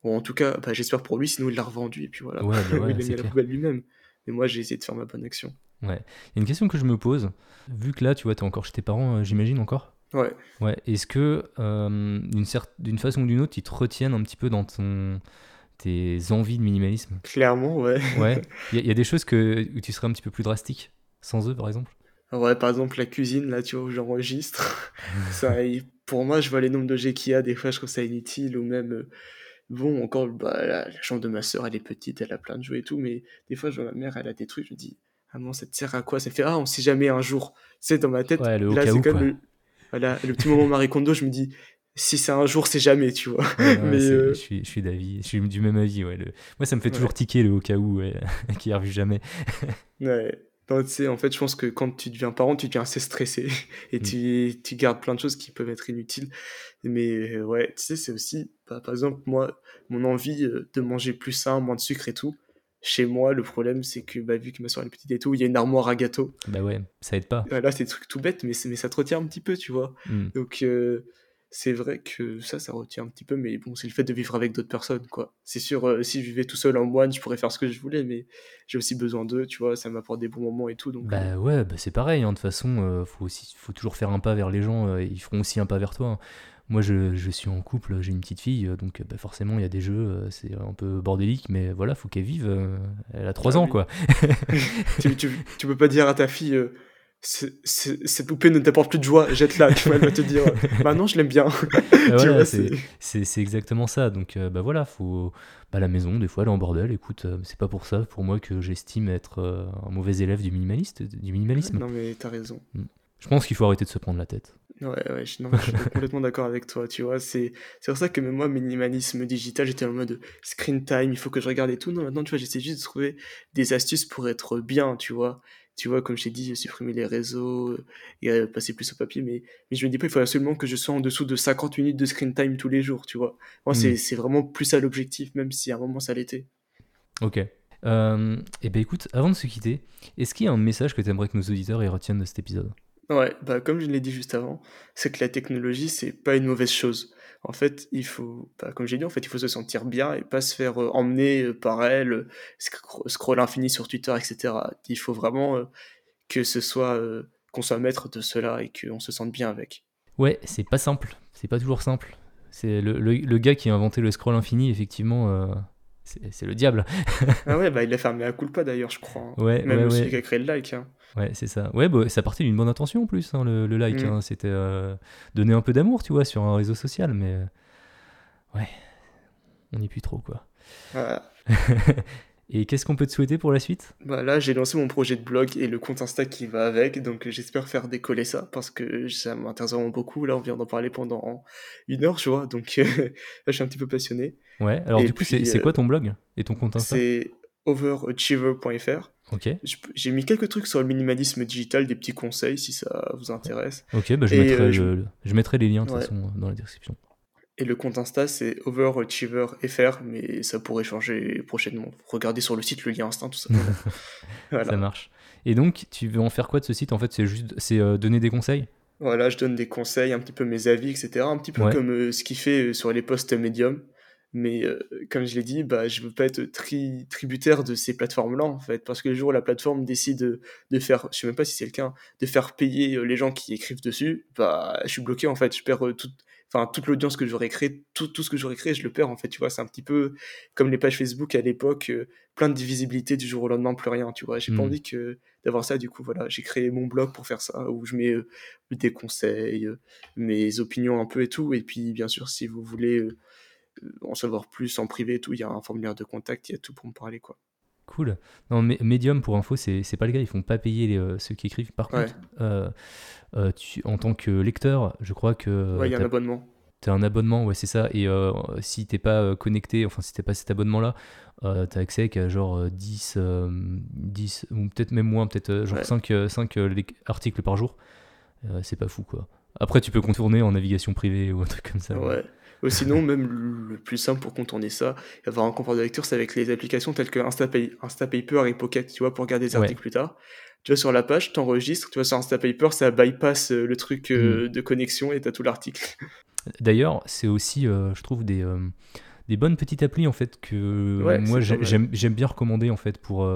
B: Ou en tout cas, bah, j'espère pour lui, sinon il l'a revendu et puis voilà.
A: Ouais, bah ouais,
B: il l'a mis à la poubelle lui-même. Mais moi, j'ai essayé de faire ma bonne action.
A: Il y a une question que je me pose, vu que là, tu vois, t'es encore chez tes parents, euh, j'imagine encore?
B: Ouais.
A: Ouais, est-ce que euh, d'une cer- d'une façon ou d'une autre, ils te retiennent un petit peu dans ton tes envies de minimalisme?
B: Clairement, ouais.
A: Ouais. Il y, y a des choses que, où tu serais un petit peu plus drastique, sans eux par exemple?
B: Ouais, par exemple, la cuisine, là, tu vois, où j'enregistre. ça, pour moi, je vois les nombres de G qu'il y a, des fois, je trouve ça inutile, ou même, euh, bon, encore, bah, la, chambre de ma soeur, elle est petite, elle a plein de jouets et tout, mais des fois, je vois ma mère, elle a des trucs, je me dis, ah non, ça te sert à quoi? Ça fait, ah, on sait jamais un jour. C'est dans ma tête,
A: Ouais, le
B: là, c'est comme le, voilà, le petit moment Marie Kondo, je me dis, si c'est un jour, c'est jamais, tu vois.
A: Ouais, ouais,
B: Mais, euh,
A: je suis, je suis d'avis, je suis du même avis. Ouais, le- Moi, ça me fait toujours tiquer le au cas où, qui arrive jamais.
B: Ouais. Non, tu sais, en fait, je pense que quand tu deviens parent, tu deviens assez stressé et
A: Mm.
B: tu, tu gardes plein de choses qui peuvent être inutiles. Mais euh, ouais, tu sais, c'est aussi, bah, par exemple, moi, mon envie euh, de manger plus sain, moins de sucre et tout. Chez moi, le problème, c'est que bah, vu que ma soeur est petite et tout, il y a une armoire à gâteaux.
A: Bah ouais, ça aide pas.
B: Là, c'est des trucs tout bêtes, mais, mais ça te retient un petit peu, tu vois.
A: Mm.
B: Donc, euh, c'est vrai que ça, ça retient un petit peu, mais bon, c'est le fait de vivre avec d'autres personnes, quoi. C'est sûr, euh, si je vivais tout seul en moine, je pourrais faire ce que je voulais, mais j'ai aussi besoin d'eux, tu vois, ça m'apporte des bons moments et tout, donc... euh,
A: Bah ouais, bah c'est pareil, hein, de toute façon, euh, faut, aussi, faut toujours faire un pas vers les gens, euh, ils feront aussi un pas vers toi. hein. Moi, je, je suis en couple, j'ai une petite fille, donc bah, forcément, il y a des jeux, c'est un peu bordélique, mais voilà, faut qu'elle vive. elle a 3
B: Ah
A: ans,
B: oui.
A: quoi.
B: tu, tu, tu peux pas dire à ta fille, cette poupée ne t'apporte plus de joie, jette-la, tu vois, elle va te dire, bah non, je l'aime bien.
A: Voilà, c'est exactement ça. Donc, euh, bah voilà, faut. Bah, la maison, des fois, elle est en bordel. Écoute, euh, c'est pas pour ça, pour moi, que j'estime être euh, un mauvais élève du, minimaliste, du minimalisme.
B: Non, mais t'as raison.
A: Je pense qu'il faut arrêter de se prendre la tête.
B: Ouais, ouais, je, non, je suis complètement d'accord avec toi, tu vois. C'est c'est pour ça que même moi, minimalisme digital, j'étais en mode screen time, il faut que je regarde et tout. Non, maintenant, tu vois, j'essaie juste de trouver des astuces pour être bien, tu vois. Tu vois, comme je t'ai dit, supprimer les réseaux euh, et euh, passer plus au papier. Mais, mais je me dis pas, il faut absolument que je sois en dessous de 50 minutes de screen time tous les jours, tu vois. Moi, c'est
A: Mm.
B: c'est vraiment plus ça l'objectif, même si à un moment ça l'était.
A: Ok. Euh, et ben écoute, avant de se quitter, est-ce qu'il y a un message que tu aimerais que nos auditeurs y retiennent de cet épisode?
B: Ouais, bah comme je l'ai dit juste avant, c'est que la technologie, c'est pas une mauvaise chose. En fait, il faut, bah, comme j'ai dit, en fait, il faut se sentir bien et pas se faire euh, emmener euh, par elle, euh, scro- scroll infini sur Twitter, etc. Il faut vraiment que ce soit, qu'on soit maître de cela et qu'on se sente bien avec.
A: Ouais, c'est pas simple. C'est pas toujours simple. C'est le, le- le gars qui a inventé le scroll infini, effectivement, c'est le diable.
B: Ah ouais, bah il l'a fermé à culpa d'ailleurs, je crois. hein.
A: Ouais,
B: Même
A: ouais,
B: celui
A: ouais.
B: qui a créé le like. hein.
A: Ouais, c'est ça. Ouais, bah, ça partait d'une bonne intention en plus, hein, le, le like.
B: Mm.
A: hein. C'était euh, donner un peu d'amour, tu vois, sur un réseau social, mais euh, ouais, on n'y plus trop, quoi.
B: Voilà.
A: Et qu'est-ce qu'on peut te souhaiter pour la suite?
B: Bah là, j'ai lancé mon projet de blog et le compte Insta qui va avec, donc euh, j'espère faire décoller ça parce que ça m'intéresse vraiment beaucoup. Là, on vient d'en parler pendant une heure, tu vois, donc là, je suis un petit peu passionné.
A: Ouais, alors
B: Et
A: du coup, c'est
B: euh,
A: quoi ton blog et ton compte Insta?
B: C'est overachiever.fr.
A: Ok,
B: Je peux- J'ai mis quelques trucs sur le minimalisme digital, des petits conseils si ça vous intéresse.
A: ok, bah, je, mettrai
B: euh,
A: le-
B: je-
A: le- je mettrai les liens de toute
B: Ouais.
A: façon dans la description.
B: Et le compte Insta, c'est overachiever.fr, mais ça pourrait changer prochainement. Regardez sur le site le lien Insta, tout ça. voilà.
A: Ça marche. Et donc, tu veux en faire quoi de ce site? En fait, c'est juste c'est euh, donner des conseils?
B: Voilà, je donne des conseils, un petit peu mes avis, etc. Un petit peu
A: Ouais.
B: comme euh, ce qu'il fait sur les posts Medium. Mais euh, comme je l'ai dit, bah, je veux pas être tri- tributaire de ces plateformes-là, en fait. Parce que le jour où la plateforme décide de, de faire, je sais même pas si c'est le cas, de faire payer euh, les gens qui écrivent dessus, bah, je suis bloqué, en fait. Je perds euh, toute, enfin, toute l'audience que j'aurais créée, tout, tout ce que j'aurais créé, je le perds, en fait. Tu vois, c'est un petit peu comme les pages Facebook à l'époque, euh, plein de divisibilité du jour au lendemain, plus rien, tu vois. J'ai pas envie que d'avoir ça, du coup, voilà. J'ai créé mon blog pour faire ça, où je mets euh, des conseils, mes opinions un peu et tout. Et puis, bien sûr, si vous voulez en savoir plus en privé et tout, il y a un formulaire de contact, il y a tout pour me parler, quoi.
A: Cool. Non, mais Medium, pour info, c'est pas le cas. Ils font pas payer les, euh, ceux qui écrivent. Par
B: Ouais.
A: contre, euh, euh, tu, en tant que lecteur, je crois que
B: ouais, il y a un abonnement.
A: t'as un abonnement, ouais, c'est ça. Et si t'es pas connecté, enfin, si t'es pas cet abonnement-là, t'as accès qu'à genre euh, 10, euh, 10 ou peut-être même moins, peut-être genre
B: Ouais.
A: 5, euh, 5 euh, lec- articles par jour. C'est pas fou, quoi. Après, tu peux contourner en navigation privée ou un truc comme ça.
B: Ouais. Ou sinon, même le plus simple pour contourner ça, et avoir un confort de lecture, c'est avec les applications telles que Instapay, Instapaper et Pocket, tu vois, pour regarder des
A: Ouais.
B: articles plus tard. Tu vas sur la page, t'enregistres, tu vois, sur Instapaper, ça bypass euh, le truc euh, de connexion et t'as tout l'article.
A: D'ailleurs, c'est aussi, euh, je trouve, des, euh, des bonnes petites applis en fait que
B: Ouais,
A: moi j'aime bien recommander en fait pour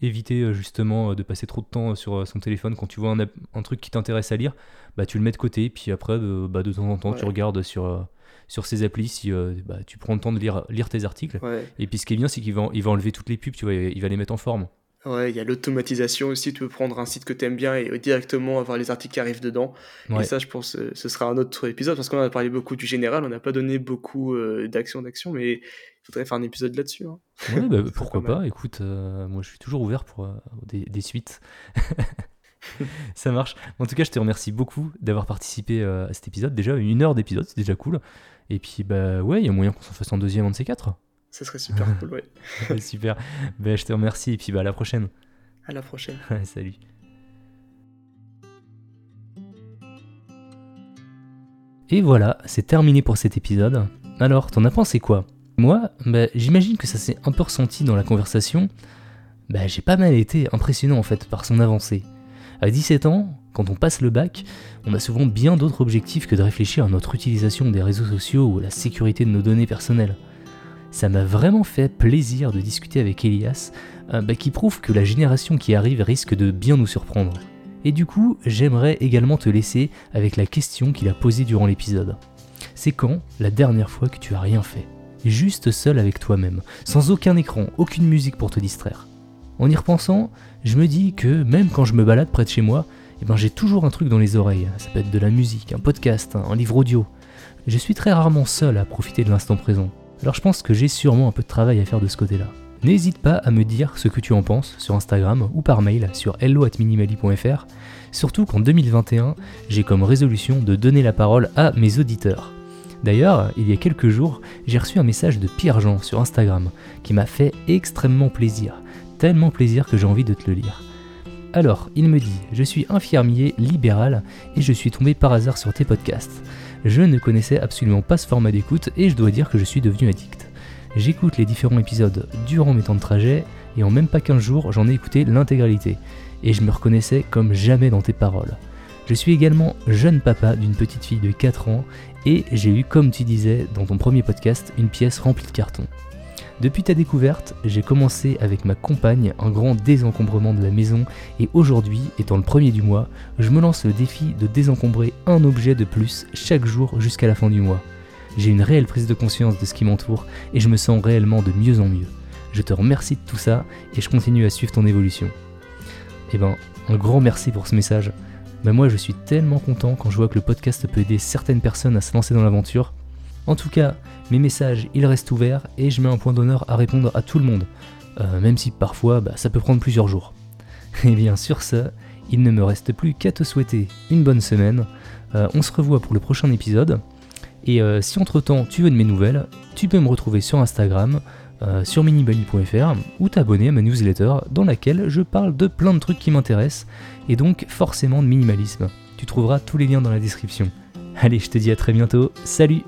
A: éviter justement de passer trop de temps sur son téléphone quand tu vois un, truc qui t'intéresse à lire, bah tu le mets de côté puis après bah, de temps en temps tu regardes sur sur ces applis si euh, bah, tu prends le temps de lire lire tes articles
B: Ouais.
A: et puis ce qui est bien c'est qu'il va il va enlever toutes les pubs tu vois il va les mettre en forme
B: Ouais, il y a l'automatisation aussi. Tu peux prendre un site que tu aimes bien et directement avoir les articles qui arrivent dedans. Et ça, je pense, euh, ce sera un autre épisode parce qu'on a parlé beaucoup du général. On n'a pas donné beaucoup euh, d'action d'action, mais il faudrait faire un épisode là-dessus. Hein.
A: Ouais, bah, pourquoi pas, Écoute, euh, moi, je suis toujours ouvert pour des, des, suites. ça marche. En tout cas, je te remercie beaucoup d'avoir participé à cet épisode. Déjà, une heure d'épisode, c'est déjà cool. Et puis, bah ouais, il y a moyen qu'on s'en fasse un deuxième, un de ces quatre.
B: Ça serait super cool, ouais.
A: super. Ben, je te remercie et puis bah, à la prochaine.
B: À la prochaine.
A: Salut. Et voilà, c'est terminé pour cet épisode. Alors, t'en as pensé quoi? Moi, bah, j'imagine que ça s'est un peu ressenti dans la conversation. Bah, j'ai pas mal été impressionnant en fait par son avancée. À 17 ans, quand on passe le bac, on a souvent bien d'autres objectifs que de réfléchir à notre utilisation des réseaux sociaux ou à la sécurité de nos données personnelles ça m'a vraiment fait plaisir de discuter avec Elias, euh, bah, qui prouve que la génération qui arrive risque de bien nous surprendre. Et du coup, j'aimerais également te laisser avec la question qu'il a posée durant l'épisode. C'est quand la dernière fois que tu as rien fait? Juste seul avec toi-même, sans aucun écran, aucune musique pour te distraire? En y repensant, je me dis que même quand je me balade près de chez moi, eh ben j'ai toujours un truc dans les oreilles. Ça peut être de la musique, un podcast, un livre audio. Je suis très rarement seul à profiter de l'instant présent. Alors je pense que j'ai sûrement un peu de travail à faire de ce côté-là. N'hésite pas à me dire ce que tu en penses sur Instagram ou par mail sur hello@minimali.fr, surtout qu'en 2021, j'ai comme résolution de donner la parole à mes auditeurs. D'ailleurs, il y a quelques jours, j'ai reçu un message de Pierre Jean sur Instagram qui m'a fait extrêmement plaisir, tellement plaisir que j'ai envie de te le lire. Alors, il me dit Je suis infirmier libéral et je suis tombé par hasard sur tes podcasts. Je ne connaissais absolument pas ce format d'écoute et je dois dire que je suis devenu addict. J'écoute les différents épisodes durant mes temps de trajet et en même pas 15 jours, j'en ai écouté l'intégralité et je me reconnaissais comme jamais dans tes paroles. Je suis également jeune papa d'une petite fille de 4 ans et j'ai eu, comme tu disais dans ton premier podcast, une pièce remplie de cartons. Depuis ta découverte, j'ai commencé avec ma compagne un grand désencombrement de la maison et aujourd'hui, étant le premier du mois, je me lance le défi de désencombrer un objet de plus chaque jour jusqu'à la fin du mois. J'ai une réelle prise de conscience de ce qui m'entoure et je me sens réellement de mieux en mieux. Je te remercie de tout ça et je continue à suivre ton évolution. Eh ben, un grand merci pour ce message. Ben moi je suis tellement content quand je vois que le podcast peut aider certaines personnes à se lancer dans l'aventure en tout cas, mes messages, ils restent ouverts et je mets un point d'honneur à répondre à tout le monde, euh, même si parfois bah, ça peut prendre plusieurs jours. Et bien sur ce, il ne me reste plus qu'à te souhaiter une bonne semaine. Euh, on se revoit pour le prochain épisode. Et euh, si entre-temps tu veux de mes nouvelles, tu peux me retrouver sur Instagram, sur minibali.fr ou t'abonner à ma newsletter dans laquelle je parle de plein de trucs qui m'intéressent et donc forcément de minimalisme. Tu trouveras tous les liens dans la description. Allez, je te dis à très bientôt. Salut